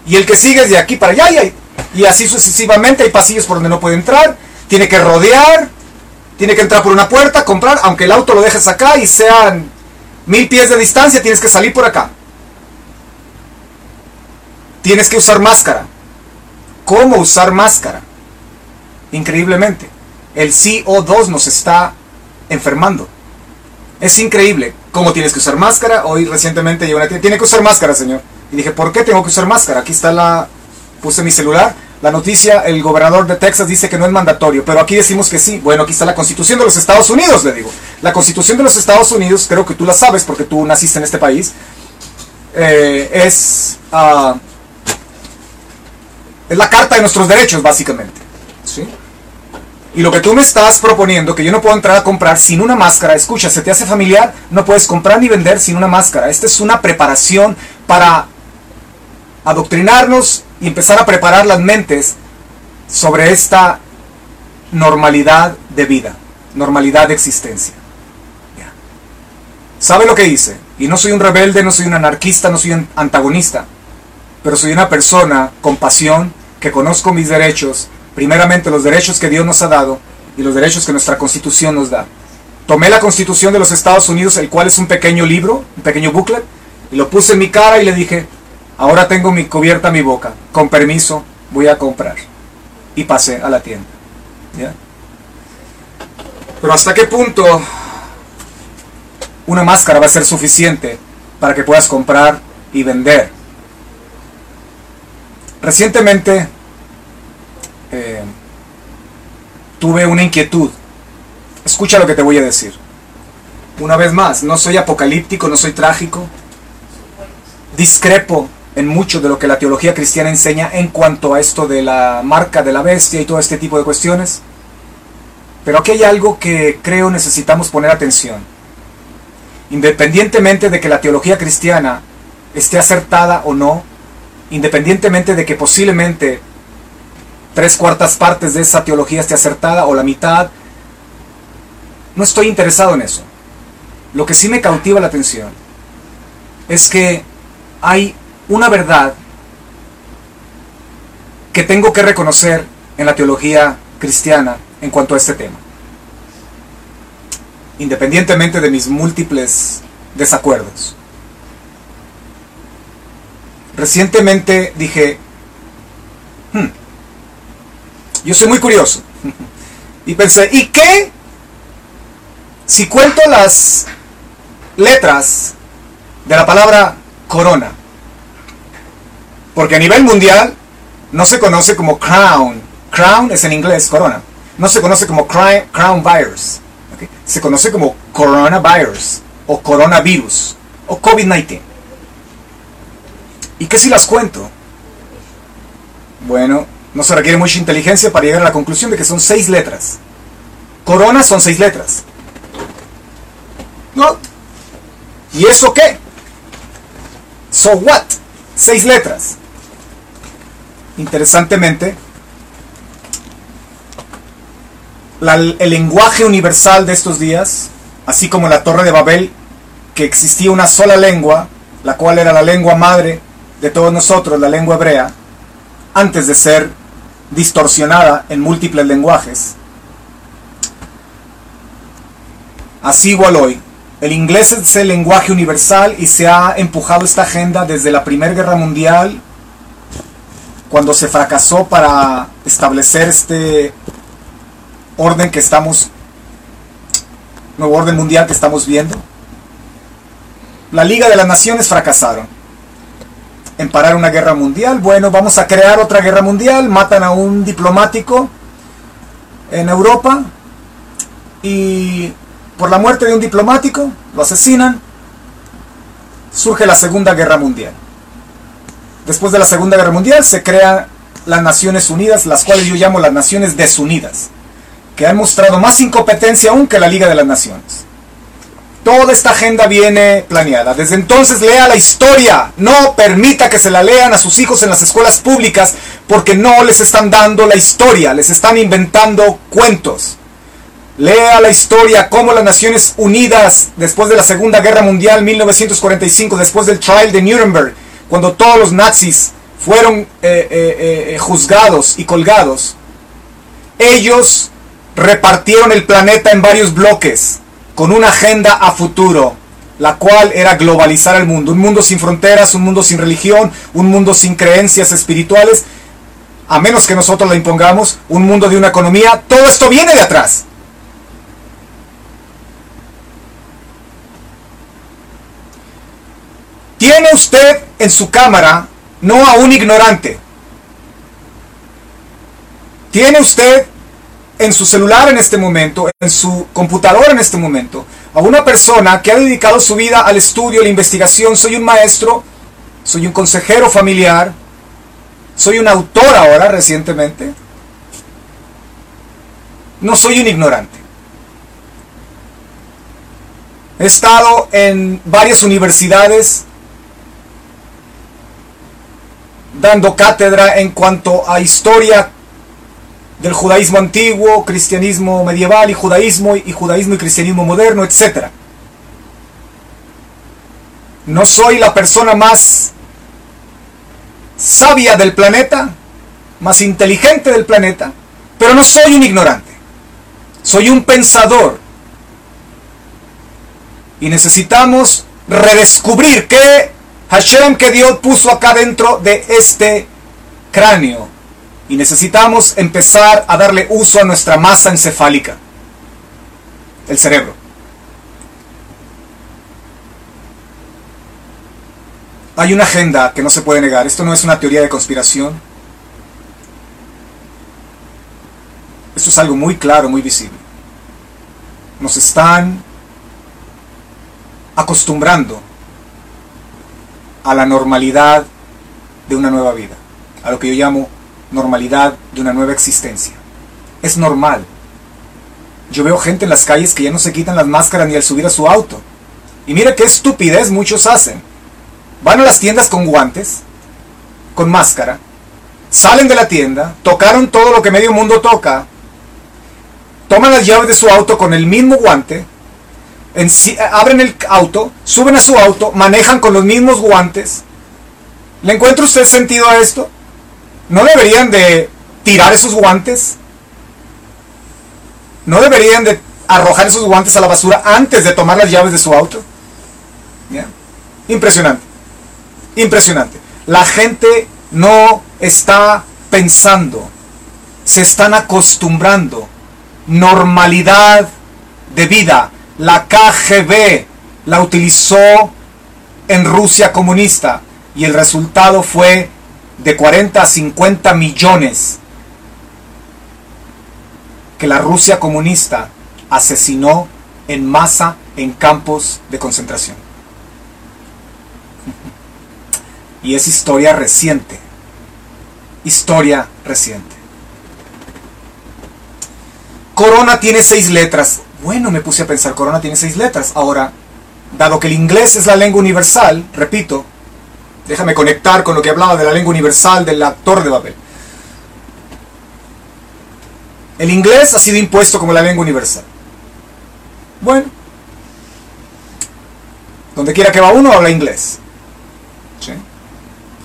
Speaker 2: Y el que sigue es de aquí para allá y, y así sucesivamente hay pasillos por donde no puede entrar. Tiene que rodear. Tiene que entrar por una puerta, comprar, aunque el auto lo dejes acá y sean mil pies de distancia, tienes que salir por acá. Tienes que usar máscara. ¿Cómo usar máscara? Increíblemente. El CO2 nos está enfermando. Es increíble cómo tienes que usar máscara. Hoy recientemente llegó una tiene que usar máscara, señor. Y dije, ¿por qué tengo que usar máscara? Aquí está la... Puse mi celular. La noticia, el gobernador de Texas dice que no es mandatorio, pero aquí decimos que sí. Bueno, aquí está la constitución de los Estados Unidos, le digo. La constitución de los Estados Unidos, creo que tú la sabes porque tú naciste en este país, eh, es, ah, es la carta de nuestros derechos, básicamente. Y lo que tú me estás proponiendo, que yo no puedo entrar a comprar sin una máscara, escucha, se te hace familiar, no puedes comprar ni vender sin una máscara. Esta es una preparación para adoctrinarnos y empezar a preparar las mentes sobre esta normalidad de vida, normalidad de existencia. ¿Sabe lo que hice? Y no soy un rebelde, no soy un anarquista, no soy un antagonista, pero soy una persona con pasión, que conozco mis derechos, primeramente los derechos que Dios nos ha dado y los derechos que nuestra constitución nos da. Tomé la constitución de los Estados Unidos, el cual es un pequeño libro, un pequeño booklet, y lo puse en mi cara y le dije, Ahora tengo mi cubierta mi boca. Con permiso, voy a comprar. Y pasé a la tienda. Pero hasta qué punto una máscara va a ser suficiente para que puedas comprar y vender. Recientemente eh, tuve una inquietud. Escucha lo que te voy a decir. Una vez más, no soy apocalíptico, no soy trágico. Discrepo en mucho de lo que la teología cristiana enseña en cuanto a esto de la marca de la bestia y todo este tipo de cuestiones. Pero aquí hay algo que creo necesitamos poner atención. Independientemente de que la teología cristiana esté acertada o no, independientemente de que posiblemente tres cuartas partes de esa teología esté acertada o la mitad, no estoy interesado en eso. Lo que sí me cautiva la atención es que hay una verdad que tengo que reconocer en la teología cristiana en cuanto a este tema. Independientemente de mis múltiples desacuerdos. Recientemente dije, yo soy muy curioso. Y pensé, ¿y qué? Si cuento las letras de la palabra corona, porque a nivel mundial no se conoce como crown. Crown es en inglés, corona. No se conoce como crown virus. Se conoce como coronavirus o coronavirus o COVID-19. ¿Y qué si las cuento? Bueno, no se requiere mucha inteligencia para llegar a la conclusión de que son seis letras. Corona son seis letras. ¿No? ¿Y eso qué? So what? Seis letras. Interesantemente, el lenguaje universal de estos días, así como la Torre de Babel, que existía una sola lengua, la cual era la lengua madre de todos nosotros, la lengua hebrea, antes de ser distorsionada en múltiples lenguajes. Así igual hoy, el inglés es el lenguaje universal y se ha empujado esta agenda desde la Primera Guerra Mundial cuando se fracasó para establecer este orden que estamos, nuevo orden mundial que estamos viendo. La Liga de las Naciones fracasaron en parar una guerra mundial. Bueno, vamos a crear otra guerra mundial. Matan a un diplomático en Europa y por la muerte de un diplomático lo asesinan. Surge la Segunda Guerra Mundial. Después de la Segunda Guerra Mundial se crean las Naciones Unidas, las cuales yo llamo las Naciones Desunidas, que han mostrado más incompetencia aún que la Liga de las Naciones. Toda esta agenda viene planeada. Desde entonces lea la historia. No permita que se la lean a sus hijos en las escuelas públicas porque no les están dando la historia, les están inventando cuentos. Lea la historia cómo las Naciones Unidas, después de la Segunda Guerra Mundial 1945, después del trial de Nuremberg, cuando todos los nazis fueron eh, eh, eh, juzgados y colgados, ellos repartieron el planeta en varios bloques con una agenda a futuro, la cual era globalizar el mundo, un mundo sin fronteras, un mundo sin religión, un mundo sin creencias espirituales, a menos que nosotros la impongamos, un mundo de una economía, todo esto viene de atrás. Tiene usted en su cámara no a un ignorante. Tiene usted en su celular en este momento, en su computadora en este momento, a una persona que ha dedicado su vida al estudio, a la investigación. Soy un maestro, soy un consejero familiar, soy un autor ahora recientemente. No soy un ignorante. He estado en varias universidades dando cátedra en cuanto a historia del judaísmo antiguo, cristianismo medieval y judaísmo y judaísmo y cristianismo moderno, etc. No soy la persona más sabia del planeta, más inteligente del planeta, pero no soy un ignorante. Soy un pensador. Y necesitamos redescubrir qué Hashem que Dios puso acá dentro de este cráneo. Y necesitamos empezar a darle uso a nuestra masa encefálica, el cerebro. Hay una agenda que no se puede negar. Esto no es una teoría de conspiración. Esto es algo muy claro, muy visible. Nos están acostumbrando a la normalidad de una nueva vida, a lo que yo llamo normalidad de una nueva existencia. Es normal. Yo veo gente en las calles que ya no se quitan las máscaras ni al subir a su auto. Y mire qué estupidez muchos hacen. Van a las tiendas con guantes, con máscara, salen de la tienda, tocaron todo lo que medio mundo toca, toman las llaves de su auto con el mismo guante, abren el auto, suben a su auto, manejan con los mismos guantes. ¿Le encuentra usted sentido a esto? ¿No deberían de tirar esos guantes? ¿No deberían de arrojar esos guantes a la basura antes de tomar las llaves de su auto? Impresionante. Impresionante. La gente no está pensando. Se están acostumbrando. Normalidad de vida. La KGB la utilizó en Rusia comunista y el resultado fue de 40 a 50 millones que la Rusia comunista asesinó en masa en campos de concentración. Y es historia reciente. Historia reciente. Corona tiene seis letras. Bueno, me puse a pensar, Corona tiene seis letras. Ahora, dado que el inglés es la lengua universal, repito, Déjame conectar con lo que hablaba de la lengua universal del actor de Babel. El inglés ha sido impuesto como la lengua universal. Bueno, donde quiera que va uno habla inglés.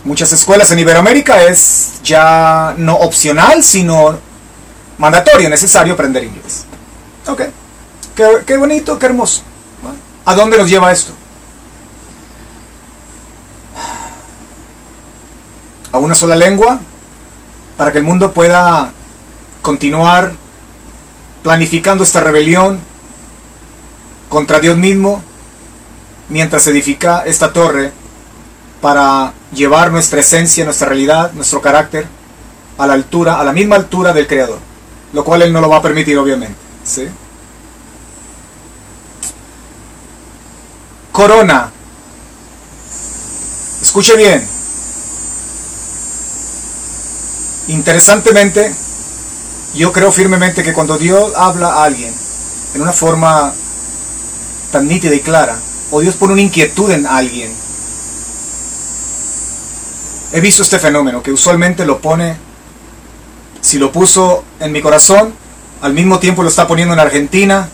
Speaker 2: Muchas escuelas en Iberoamérica es ya no opcional, sino mandatorio, necesario aprender inglés. Ok, qué, bonito, qué hermoso. ¿A dónde nos lleva esto? A una sola lengua para que el mundo pueda continuar planificando esta rebelión contra Dios mismo mientras edifica esta torre para llevar nuestra esencia, nuestra realidad, nuestro carácter a la altura, a la misma altura del Creador, lo cual Él no lo va a permitir obviamente. ¿sí? Corona. Escuche bien, Interesantemente, yo creo firmemente que cuando Dios habla a alguien en una forma tan nítida y clara, o Dios pone una inquietud en alguien, he visto este fenómeno que usualmente lo pone, si lo puso en mi corazón, al mismo tiempo lo está poniendo en Argentina,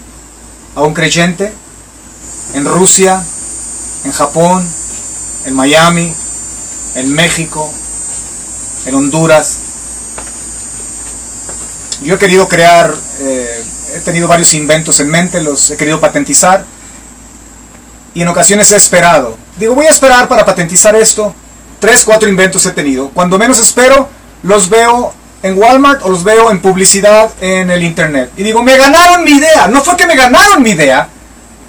Speaker 2: a un creyente, en Rusia, en Japón, en Miami, en México, en Honduras, yo he querido crear eh, he tenido varios inventos en mente, los he querido patentizar y en ocasiones he esperado. Digo, voy a esperar para patentizar esto. Tres, cuatro inventos he tenido. Cuando menos espero, los veo en Walmart o los veo en publicidad en el internet. Y digo, me ganaron mi idea. No fue que me ganaron mi idea.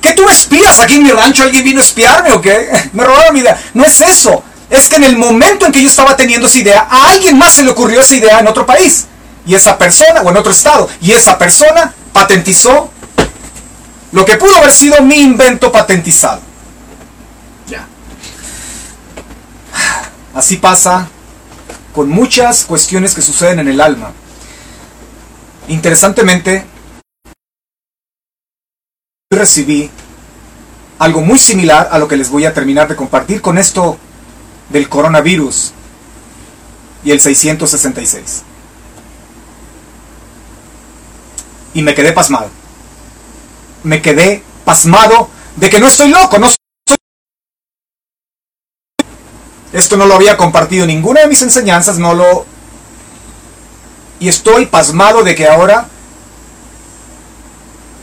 Speaker 2: ¿Que tú espías aquí en mi rancho? ¿Alguien vino a espiarme o qué? Me robaron mi idea. No es eso. Es que en el momento en que yo estaba teniendo esa idea, a alguien más se le ocurrió esa idea en otro país. Y esa persona, o en otro estado. Y esa persona patentizó lo que pudo haber sido mi invento patentizado. Ya. Así pasa con muchas cuestiones que suceden en el alma. Interesantemente, recibí algo muy similar a lo que les voy a terminar de compartir con esto del coronavirus y el 666. Y me quedé pasmado. Me quedé pasmado de que no estoy loco, no Esto no lo había compartido ninguna de mis enseñanzas, no lo... Y estoy pasmado de que ahora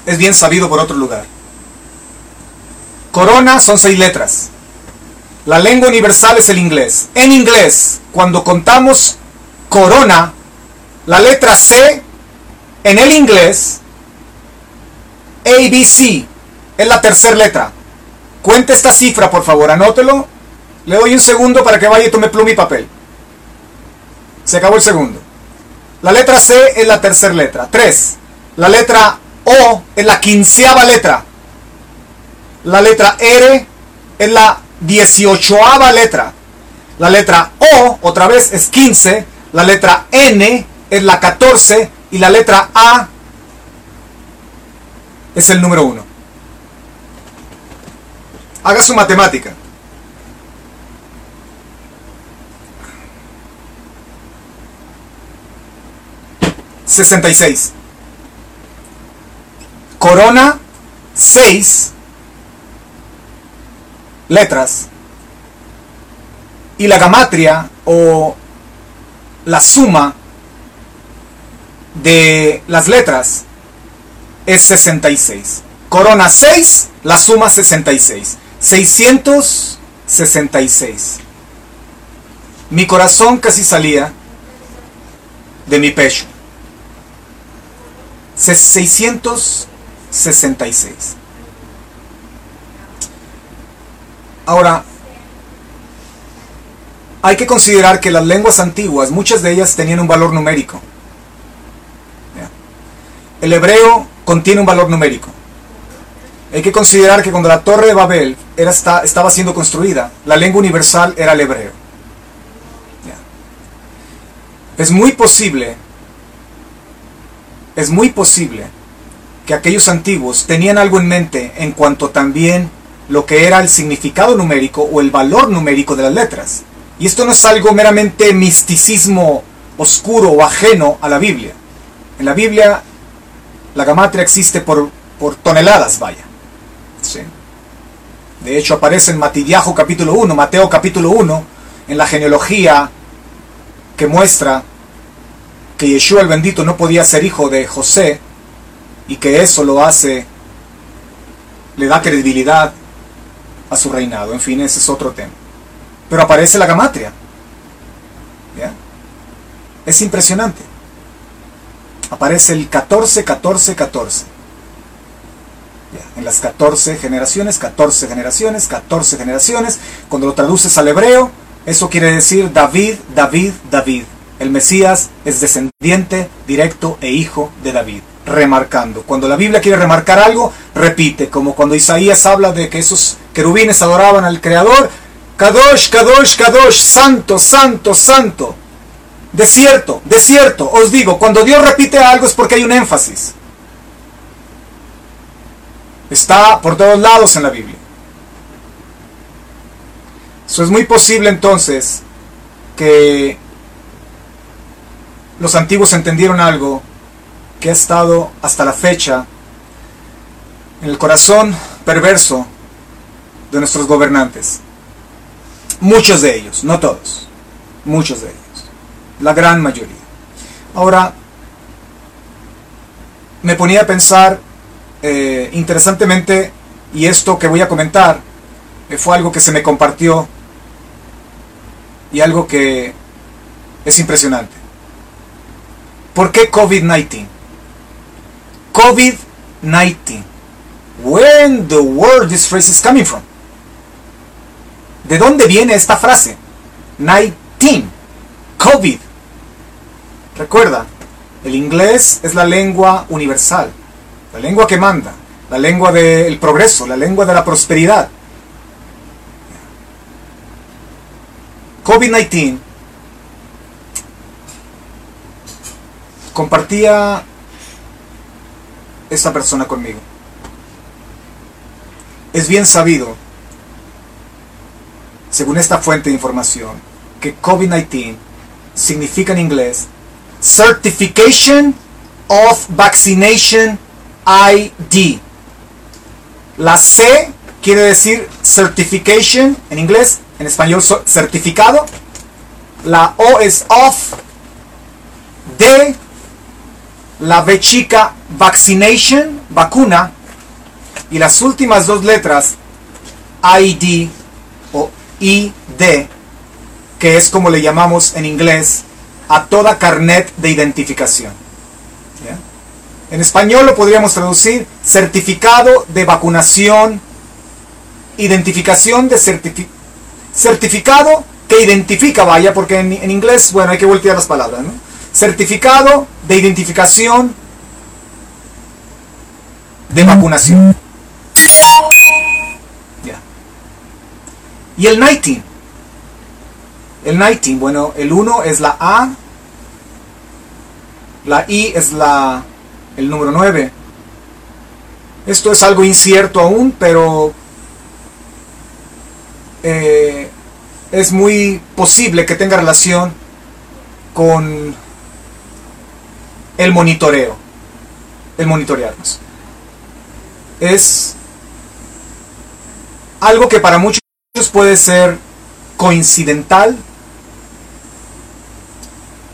Speaker 2: es bien sabido por otro lugar. Corona son seis letras. La lengua universal es el inglés. En inglés, cuando contamos corona, la letra C en el inglés, ABC, es la tercera letra. Cuente esta cifra, por favor, anótelo le doy un segundo para que vaya y tome pluma y papel. Se acabó el segundo. La letra C es la tercera letra. 3. La letra O es la quinceava letra. La letra R es la dieciochoava letra. La letra O, otra vez, es 15. La letra N es la 14. Y la letra A es el número 1. Haga su matemática. 66. Corona 6 letras. Y la gamatria o la suma de las letras es 66. Corona 6, la suma 66. 666. Mi corazón casi salía de mi pecho. 666. Ahora, hay que considerar que las lenguas antiguas, muchas de ellas tenían un valor numérico. El hebreo contiene un valor numérico. Hay que considerar que cuando la torre de Babel estaba siendo construida, la lengua universal era el hebreo. Es muy posible es muy posible que aquellos antiguos tenían algo en mente en cuanto también lo que era el significado numérico o el valor numérico de las letras. Y esto no es algo meramente misticismo oscuro o ajeno a la Biblia. En la Biblia la gamatria existe por, por toneladas, vaya. De hecho aparece en Matillajo capítulo 1, Mateo capítulo 1, en la genealogía que muestra que Yeshua el bendito no podía ser hijo de José y que eso lo hace, le da credibilidad a su reinado. En fin, ese es otro tema. Pero aparece la gamatria. ¿Ya? Es impresionante. Aparece el 14, 14, 14. En las 14 generaciones, 14 generaciones, 14 generaciones. Cuando lo traduces al hebreo, eso quiere decir David, David, David. El Mesías es descendiente directo e hijo de David, remarcando. Cuando la Biblia quiere remarcar algo, repite, como cuando Isaías habla de que esos querubines adoraban al Creador, Kadosh, Kadosh, Kadosh, santo, santo, santo. Desierto, desierto. Os digo, cuando Dios repite algo es porque hay un énfasis. Está por todos lados en la Biblia. Eso es muy posible entonces que los antiguos entendieron algo que ha estado hasta la fecha en el corazón perverso de nuestros gobernantes. Muchos de ellos, no todos, muchos de ellos, la gran mayoría. Ahora, me ponía a pensar eh, interesantemente, y esto que voy a comentar eh, fue algo que se me compartió y algo que es impresionante. ¿Por qué COVID-19? COVID-19. Where in the world this phrase is coming from? ¿De dónde viene esta frase? 19. COVID. Recuerda, el inglés es la lengua universal, la lengua que manda, la lengua del progreso, la lengua de la prosperidad. COVID-19 compartía esta persona conmigo. Es bien sabido, según esta fuente de información, que COVID-19 significa en inglés Certification of Vaccination ID. La C quiere decir certification en inglés, en español certificado. La O es off. D, la B chica vaccination, vacuna. Y las últimas dos letras, ID o ID, que es como le llamamos en inglés a toda carnet de identificación. En español lo podríamos traducir certificado de vacunación, identificación de certificado que identifica, vaya, porque en, inglés, bueno, hay que voltear las palabras, ¿no? Certificado de identificación de vacunación. Y el 19 el 19, bueno, el 1 es la A, la I es la, el número 9. Esto es algo incierto aún, pero eh, es muy posible que tenga relación con el monitoreo, el monitorearnos. Es algo que para muchos puede ser coincidental,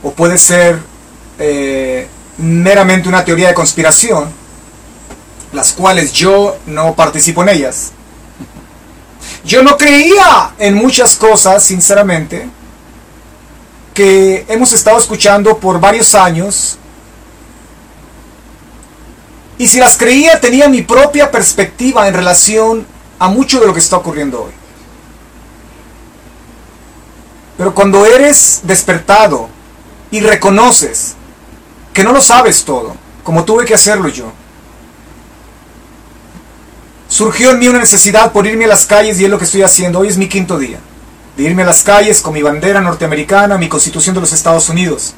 Speaker 2: o puede ser eh, meramente una teoría de conspiración, las cuales yo no participo en ellas. Yo no creía en muchas cosas, sinceramente, que hemos estado escuchando por varios años. Y si las creía tenía mi propia perspectiva en relación a mucho de lo que está ocurriendo hoy. Pero cuando eres despertado y reconoces que no lo sabes todo, como tuve que hacerlo yo. Surgió en mí una necesidad por irme a las calles y es lo que estoy haciendo. Hoy es mi quinto día. De irme a las calles con mi bandera norteamericana, mi constitución de los Estados Unidos.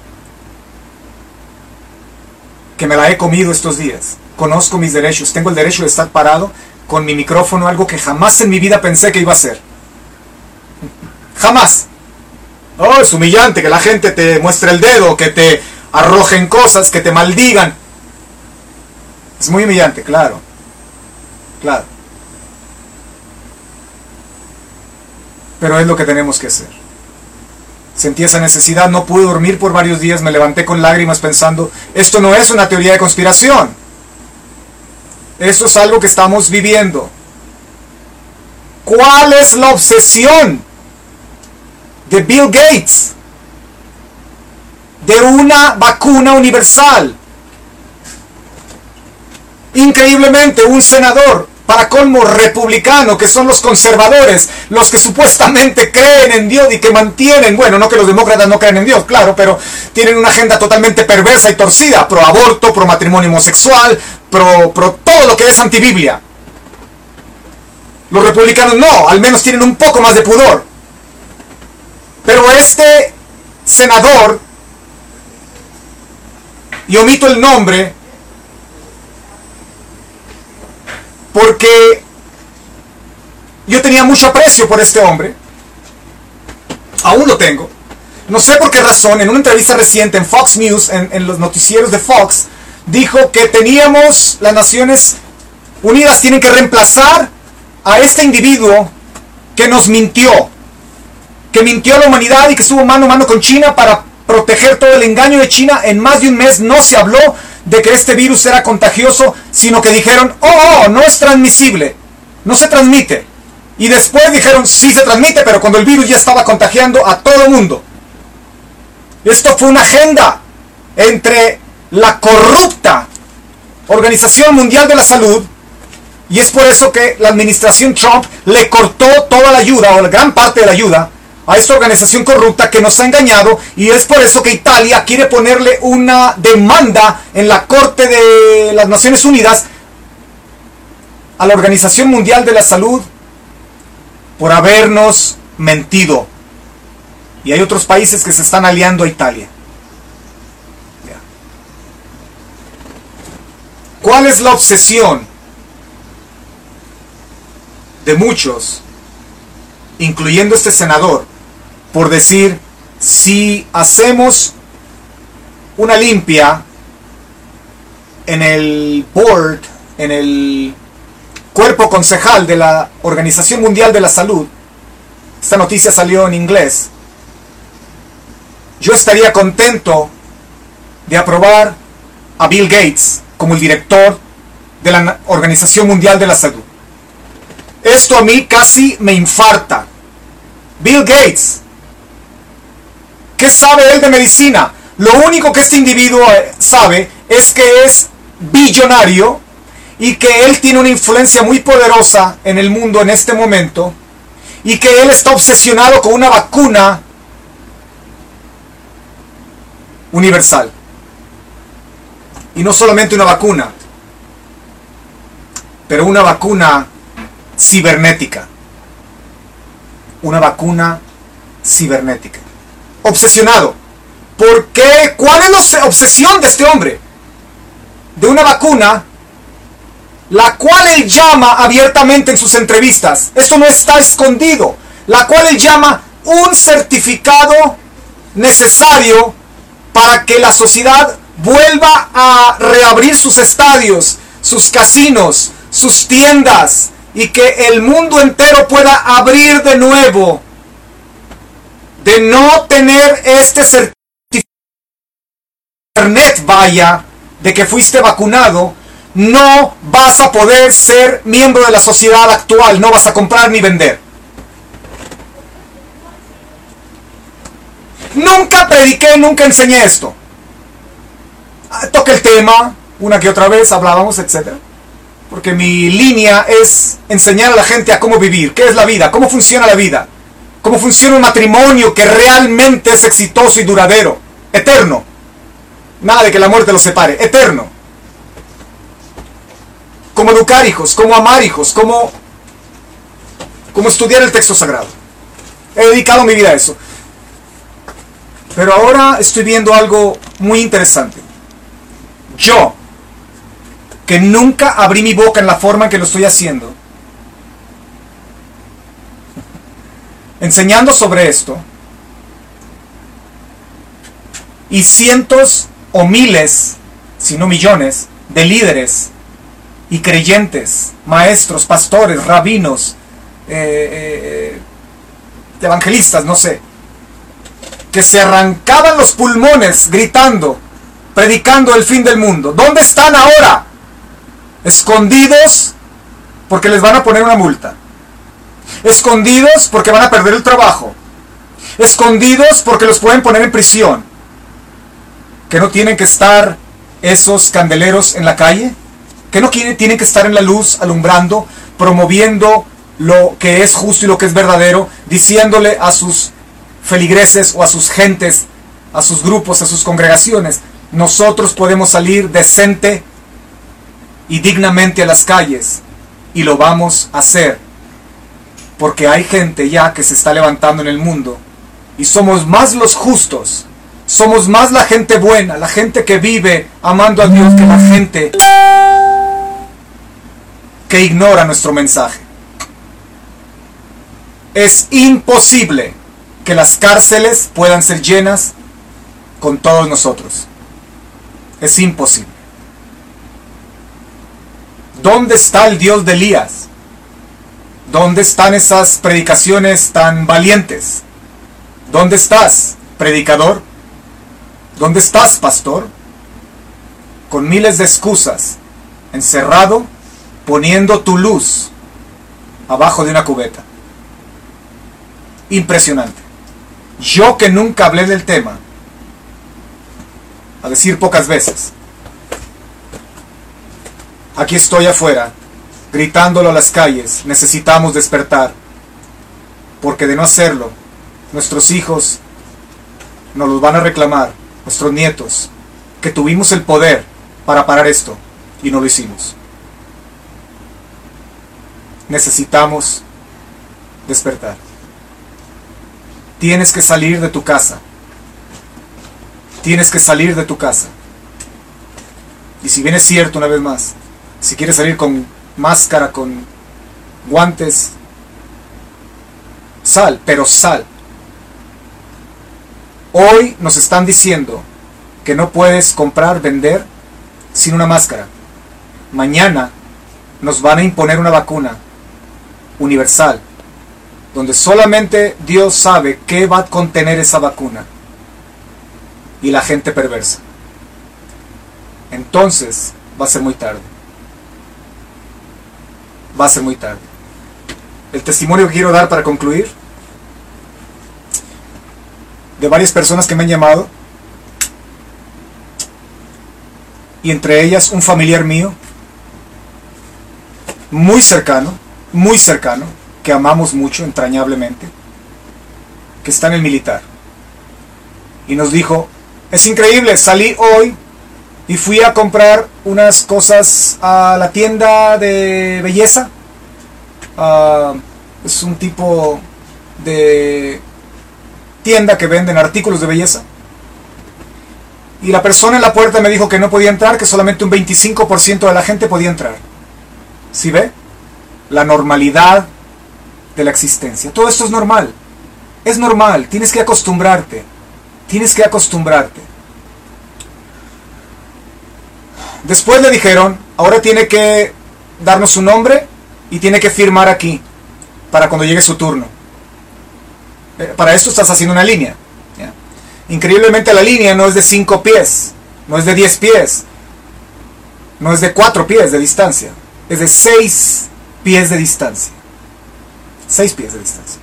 Speaker 2: Que me la he comido estos días. Conozco mis derechos. Tengo el derecho de estar parado con mi micrófono, algo que jamás en mi vida pensé que iba a hacer. Jamás. Oh, es humillante que la gente te muestre el dedo, que te arrojen cosas, que te maldigan. Es muy humillante, claro. Claro. Pero es lo que tenemos que hacer. Sentí esa necesidad, no pude dormir por varios días, me levanté con lágrimas pensando, esto no es una teoría de conspiración. Esto es algo que estamos viviendo. ¿Cuál es la obsesión de Bill Gates, de una vacuna universal. Increíblemente, un senador, para colmo republicano, que son los conservadores, los que supuestamente creen en Dios y que mantienen, bueno, no que los demócratas no creen en Dios, claro, pero tienen una agenda totalmente perversa y torcida, pro aborto, pro matrimonio homosexual, pro, pro todo lo que es antibiblia. Los republicanos no, al menos tienen un poco más de pudor. Pero este senador, y omito el nombre, porque yo tenía mucho aprecio por este hombre, aún lo tengo, no sé por qué razón, en una entrevista reciente en Fox News, en, en los noticieros de Fox, dijo que teníamos, las Naciones Unidas tienen que reemplazar a este individuo que nos mintió que mintió a la humanidad y que estuvo mano a mano con China para proteger todo el engaño de China. En más de un mes no se habló de que este virus era contagioso, sino que dijeron, oh, oh, no es transmisible, no se transmite. Y después dijeron, sí se transmite, pero cuando el virus ya estaba contagiando a todo el mundo. Esto fue una agenda entre la corrupta Organización Mundial de la Salud y es por eso que la administración Trump le cortó toda la ayuda o la gran parte de la ayuda a esta organización corrupta que nos ha engañado y es por eso que Italia quiere ponerle una demanda en la Corte de las Naciones Unidas a la Organización Mundial de la Salud por habernos mentido. Y hay otros países que se están aliando a Italia. ¿Cuál es la obsesión de muchos, incluyendo este senador, por decir, si hacemos una limpia en el board, en el cuerpo concejal de la Organización Mundial de la Salud, esta noticia salió en inglés, yo estaría contento de aprobar a Bill Gates como el director de la Organización Mundial de la Salud. Esto a mí casi me infarta. Bill Gates, ¿qué sabe él de medicina? Lo único que este individuo eh, sabe es que es billonario y que él tiene una influencia muy poderosa en el mundo en este momento y que él está obsesionado con una vacuna universal. Y no solamente una vacuna, pero una vacuna cibernética. Una vacuna cibernética. Obsesionado. ¿Por qué? ¿Cuál es la obsesión de este hombre? De una vacuna, la cual él llama abiertamente en sus entrevistas. Esto no está escondido. La cual él llama un certificado necesario para que la sociedad vuelva a reabrir sus estadios, sus casinos, sus tiendas, y que el mundo entero pueda abrir de nuevo, de no tener este certificado, internet vaya, de que fuiste vacunado, no vas a poder ser miembro de la sociedad actual, no vas a comprar ni vender. Nunca prediqué, nunca enseñé esto. Ah, toqué el tema, una que otra vez hablábamos, etcétera porque mi línea es enseñar a la gente a cómo vivir, qué es la vida, cómo funciona la vida, cómo funciona un matrimonio que realmente es exitoso y duradero, eterno. Nada de que la muerte los separe, eterno. Cómo educar hijos, cómo amar hijos, cómo, cómo estudiar el texto sagrado. He dedicado mi vida a eso. Pero ahora estoy viendo algo muy interesante. Yo, que nunca abrí mi boca en la forma en que lo estoy haciendo, enseñando sobre esto, y cientos o miles, si no millones, de líderes y creyentes, maestros, pastores, rabinos, eh, eh, evangelistas, no sé, que se arrancaban los pulmones gritando, predicando el fin del mundo. ¿Dónde están ahora? Escondidos porque les van a poner una multa. Escondidos porque van a perder el trabajo. Escondidos porque los pueden poner en prisión. Que no tienen que estar esos candeleros en la calle. Que no tienen que estar en la luz alumbrando, promoviendo lo que es justo y lo que es verdadero, diciéndole a sus feligreses o a sus gentes, a sus grupos, a sus congregaciones, nosotros podemos salir decente y dignamente a las calles. Y lo vamos a hacer. Porque hay gente ya que se está levantando en el mundo. Y somos más los justos. Somos más la gente buena, la gente que vive amando a Dios que la gente que ignora nuestro mensaje. Es imposible que las cárceles puedan ser llenas con todos nosotros. Es imposible. ¿Dónde está el Dios de Elías? ¿Dónde están esas predicaciones tan valientes? ¿Dónde estás, predicador? ¿Dónde estás, pastor? con miles de excusas, encerrado, poniendo tu luz abajo de una cubeta. Impresionante. Yo que nunca hablé del tema, a decir pocas veces, aquí estoy afuera, gritándolo a las calles, necesitamos despertar, porque de no hacerlo, nuestros hijos nos los van a reclamar, nuestros nietos, que tuvimos el poder para parar esto y no lo hicimos. Necesitamos despertar. Tienes que salir de tu casa. Tienes que salir de tu casa. Y si bien es cierto, una vez más, si quieres salir con máscara, con guantes, sal, pero sal. Hoy nos están diciendo que no puedes comprar, vender sin una máscara. Mañana nos van a imponer una vacuna universal, donde solamente Dios sabe qué va a contener esa vacuna y la gente perversa. Entonces va a ser muy tarde. Va a ser muy tarde. El testimonio que quiero dar para concluir de varias personas que me han llamado y entre ellas un familiar mío muy cercano muy cercano, que amamos mucho, entrañablemente, que está en el militar. Y nos dijo, es increíble, salí hoy y fui a comprar unas cosas a la tienda de belleza. Ah, es un tipo de tienda que venden artículos de belleza. Y la persona en la puerta me dijo que no podía entrar, que solamente un 25% de la gente podía entrar. ¿Sí ve? la normalidad de la existencia. Todo esto es normal. Es normal, tienes que acostumbrarte. Tienes que acostumbrarte. Después le dijeron, ahora tiene que darnos su nombre y tiene que firmar aquí para cuando llegue su turno. Eh, para esto estás haciendo una línea. Increíblemente la línea no es de 5 pies, no es de 10 pies, no es de 4 pies de distancia, es de 6 pies de distancia. Seis pies de distancia.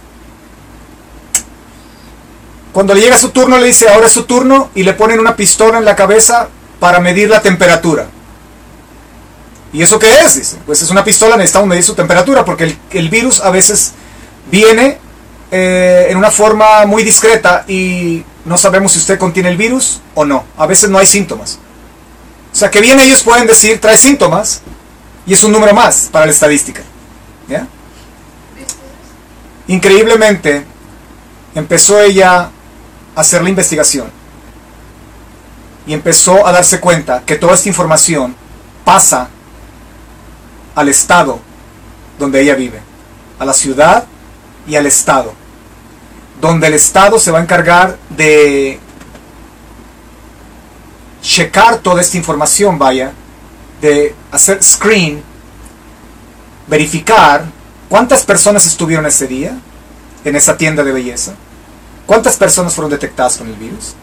Speaker 2: Cuando le llega su turno, le dice, ahora es su turno, y le ponen una pistola en la cabeza para medir la temperatura. ¿Y eso qué es? Dice, pues es una pistola, necesitamos medir su temperatura, porque el, virus a veces viene eh, en una forma muy discreta y no sabemos si usted contiene el virus o no. A veces no hay síntomas. O sea, que bien ellos pueden decir, trae síntomas, y es un número más para la estadística. Increíblemente, empezó ella a hacer la investigación y empezó a darse cuenta que toda esta información pasa al estado donde ella vive, a la ciudad y al estado, donde el estado se va a encargar de checar toda esta información, vaya, de hacer screen, verificar cuántas personas estuvieron ese día en esa tienda de belleza, cuántas personas fueron detectadas con el virus.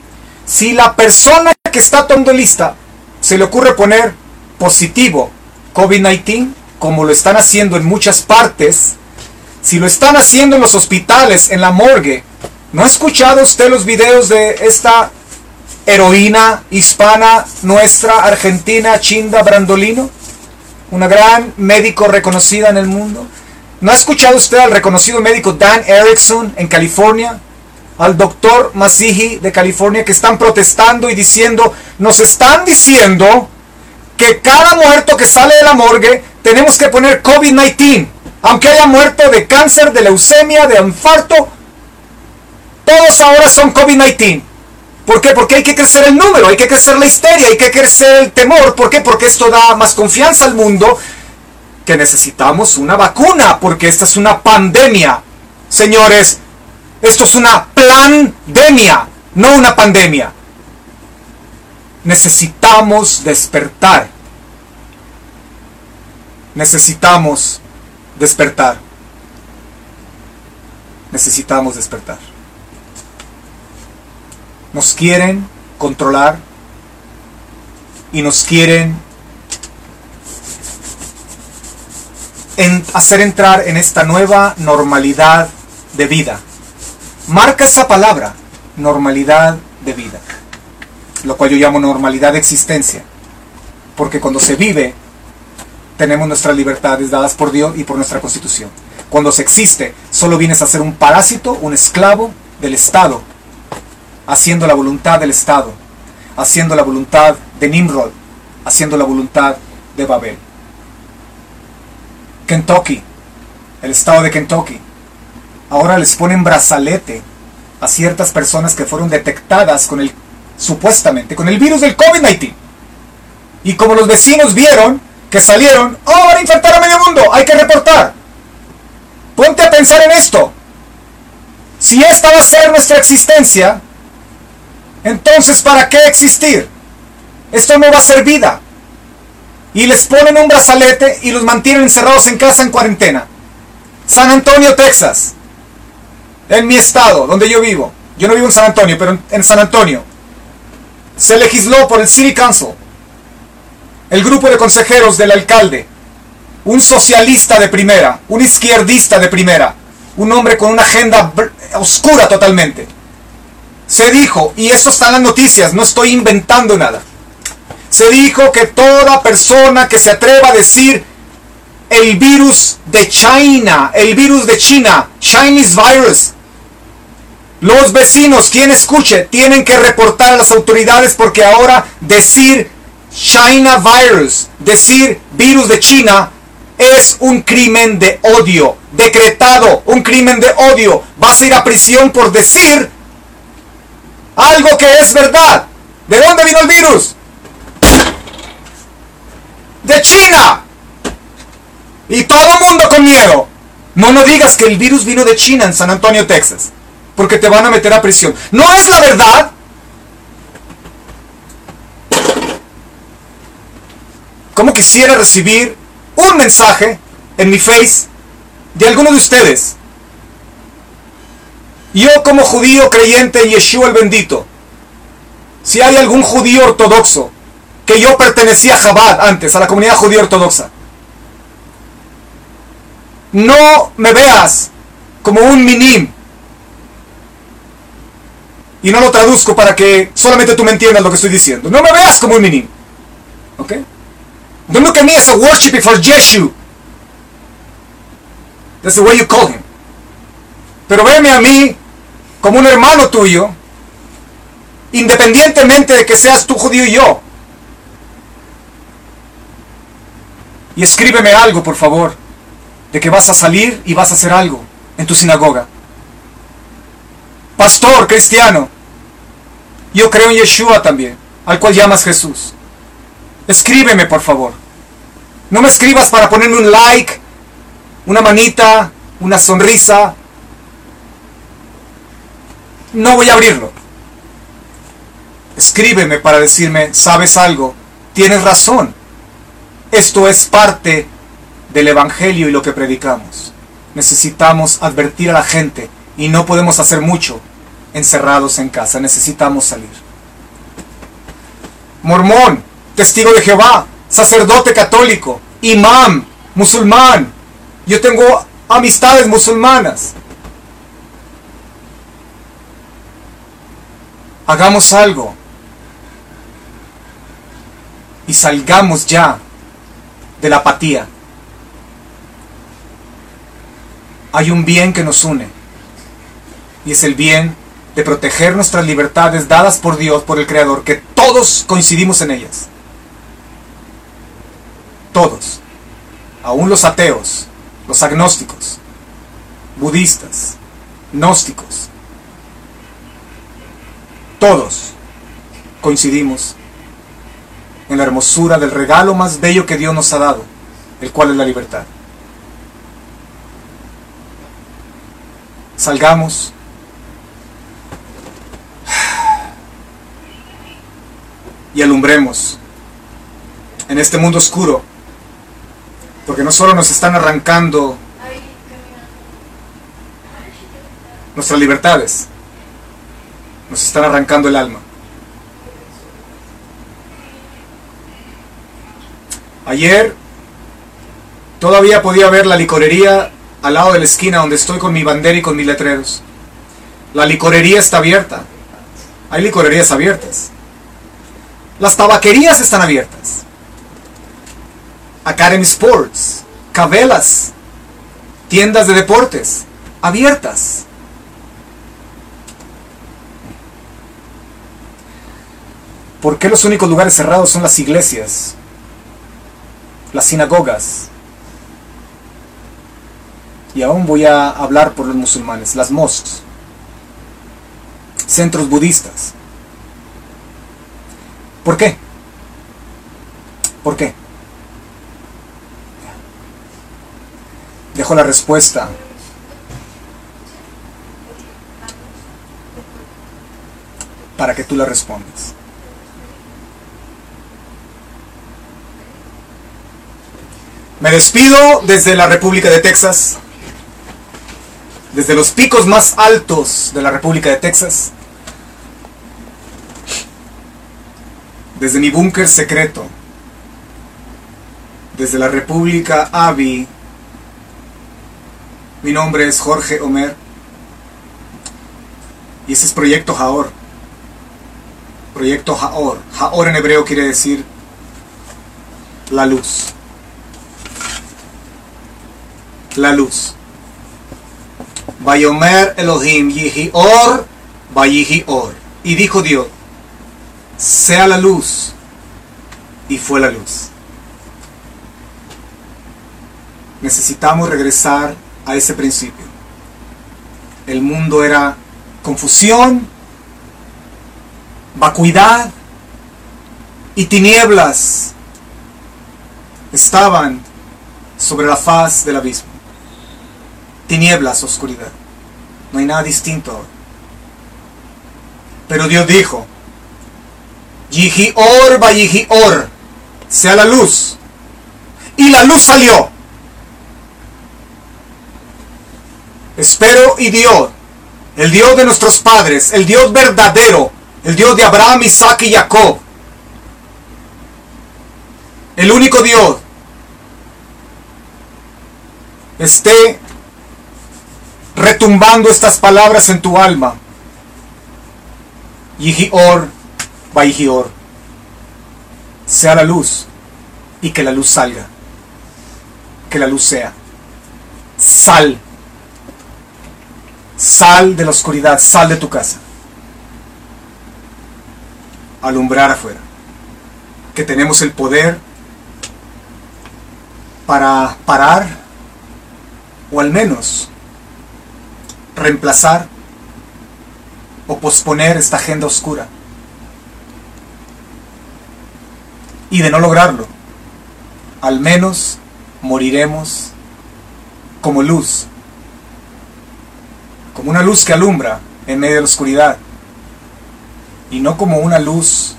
Speaker 2: Si la persona que está tomando lista se le ocurre poner positivo COVID-19, como lo están haciendo en muchas partes, si lo están haciendo en los hospitales, en la morgue, ¿no ha escuchado usted los videos de esta heroína hispana nuestra, argentina, Chinda Brandolino, una gran médico reconocida en el mundo. ¿No ha escuchado usted al reconocido médico Dan Erickson en California? Al doctor Masihi de California que están protestando y diciendo, nos están diciendo que cada muerto que sale de la morgue tenemos que poner COVID-19, aunque haya muerto de cáncer, de leucemia, de infarto, todos ahora son COVID-19. ¿Por qué? Porque hay que crecer el número, hay que crecer la histeria, hay que crecer el temor. ¿Por qué? Porque esto da más confianza al mundo que necesitamos una vacuna, porque esta es una pandemia. Señores, esto es una pandemia, no una pandemia. Necesitamos despertar. Necesitamos despertar. Necesitamos despertar. Nos quieren controlar. y nos quieren hacer entrar en esta nueva normalidad de vida. Marca esa palabra, normalidad de vida, lo cual yo llamo normalidad de existencia, porque cuando se vive, tenemos nuestras libertades dadas por Dios y por nuestra constitución. Cuando se existe, solo vienes a ser un parásito, un esclavo del Estado, haciendo la voluntad del Estado, haciendo la voluntad de Nimrod, haciendo la voluntad de Babel. Kentucky, el estado de Kentucky, ahora les ponen brazalete a ciertas personas que fueron detectadas con el, supuestamente, con el virus del COVID-19. Y como los vecinos vieron que salieron, oh, van a infectar a medio mundo, hay que reportar. Ponte a pensar en esto. Si esta va a ser nuestra existencia, entonces ¿para qué existir? Esto no va a ser vida y les ponen un brazalete y los mantienen encerrados en casa en cuarentena. San Antonio, Texas, en mi estado, donde yo vivo. Yo no vivo en San Antonio, pero en San Antonio. Se legisló por el City Council, el grupo de consejeros del alcalde, un socialista de primera, un izquierdista de primera, un hombre con una agenda oscura totalmente. Se dijo, y esto está en las noticias, no estoy inventando nada se dijo que toda persona que se atreva a decir el virus de China, el virus de China, Chinese virus, los vecinos, quien escuche, tienen que reportar a las autoridades porque ahora decir China virus, decir virus de China, es un crimen de odio, decretado, un crimen de odio. Vas a ir a prisión por decir algo que es verdad. ¿De dónde vino el virus? de China. Y todo el mundo con miedo. No nos digas que el virus vino de China en San Antonio, Texas. Porque te van a meter a prisión. No es la verdad. Como quisiera recibir un mensaje en mi face de alguno de ustedes. Yo como judío creyente en Yeshua el bendito. Si hay algún judío ortodoxo que yo pertenecía a Chabad antes, a la comunidad judía ortodoxa. No me veas como un minim. Y no lo traduzco para que solamente tú me entiendas lo que estoy diciendo. No me veas como un minim. ¿Ok? Don't look at me as a worshipper for Yeshu. That's the way you call him. Pero veme a mí como un hermano tuyo, independientemente de que seas tú judío y yo. y escríbeme algo, por favor, de que vas a salir y vas a hacer algo en tu sinagoga. Pastor cristiano, yo creo en Yeshua también, al cual llamas Jesús. Escríbeme, por favor. No me escribas para ponerme un like, una manita, una sonrisa. No voy a abrirlo. Escríbeme para decirme, ¿sabes algo? Tienes razón. Esto es parte del Evangelio y lo que predicamos. Necesitamos advertir a la gente y no podemos hacer mucho encerrados en casa. Necesitamos salir. Mormón, testigo de Jehová, sacerdote católico, imán, musulmán. Yo tengo amistades musulmanas. Hagamos algo y salgamos ya de la apatía. Hay un bien que nos une y es el bien de proteger nuestras libertades dadas por Dios, por el Creador, que todos coincidimos en ellas. Todos, aún los ateos, los agnósticos, budistas, gnósticos, todos coincidimos en la hermosura del regalo más bello que Dios nos ha dado, el cual es la libertad. Salgamos. Y alumbremos en este mundo oscuro, porque no solo nos están arrancando nuestras libertades, nos están arrancando el alma. Ayer todavía podía ver la licorería al lado de la esquina donde estoy con mi bandera y con mis letreros. La licorería está abierta. Hay licorerías abiertas. Las tabaquerías están abiertas. Academy Sports, cabelas, tiendas de deportes, abiertas. ¿Por qué los únicos lugares cerrados son las iglesias, las sinagogas? Y aún voy a hablar por los musulmanes, las mosques, centros budistas. ¿Por qué? ¿Por qué? Dejo la respuesta para que tú la respondas. Me despido desde la República de Texas, desde los picos más altos de la República de Texas, desde mi búnker secreto, desde la República Avi. Mi nombre es Jorge Homer y ese es Proyecto Jaor. Proyecto Jaor. Jaor en hebreo quiere decir la luz la luz. Bayomer Elohim Yihi Or. Y dijo Dios, sea la luz. Y fue la luz. Necesitamos regresar a ese principio. El mundo era confusión, vacuidad y tinieblas estaban sobre la faz del abismo tinieblas, oscuridad. No hay nada distinto. Pero Dios dijo, Yihi Or Yihi Or, sea la luz. Y la luz salió. Espero y Dios, el Dios de nuestros padres, el Dios verdadero, el Dios de Abraham, Isaac y Jacob, el único Dios, esté retumbando estas palabras en tu alma. Yihior, Baihior. Sea la luz y que la luz salga. Que la luz sea. Sal. Sal de la oscuridad, sal de tu casa. Alumbrar afuera. Que tenemos el poder para parar o al menos reemplazar o posponer esta agenda oscura. Y de no lograrlo, al menos moriremos como luz, como una luz que alumbra en medio de la oscuridad, y no como una luz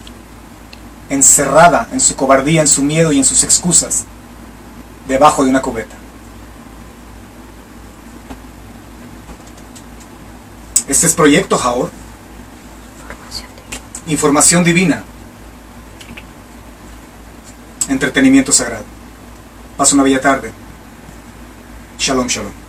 Speaker 2: encerrada en su cobardía, en su miedo y en sus excusas, debajo de una cubeta. Este es Proyecto Jaor. Información divina. Entretenimiento sagrado. Pasa una bella tarde. Shalom, shalom.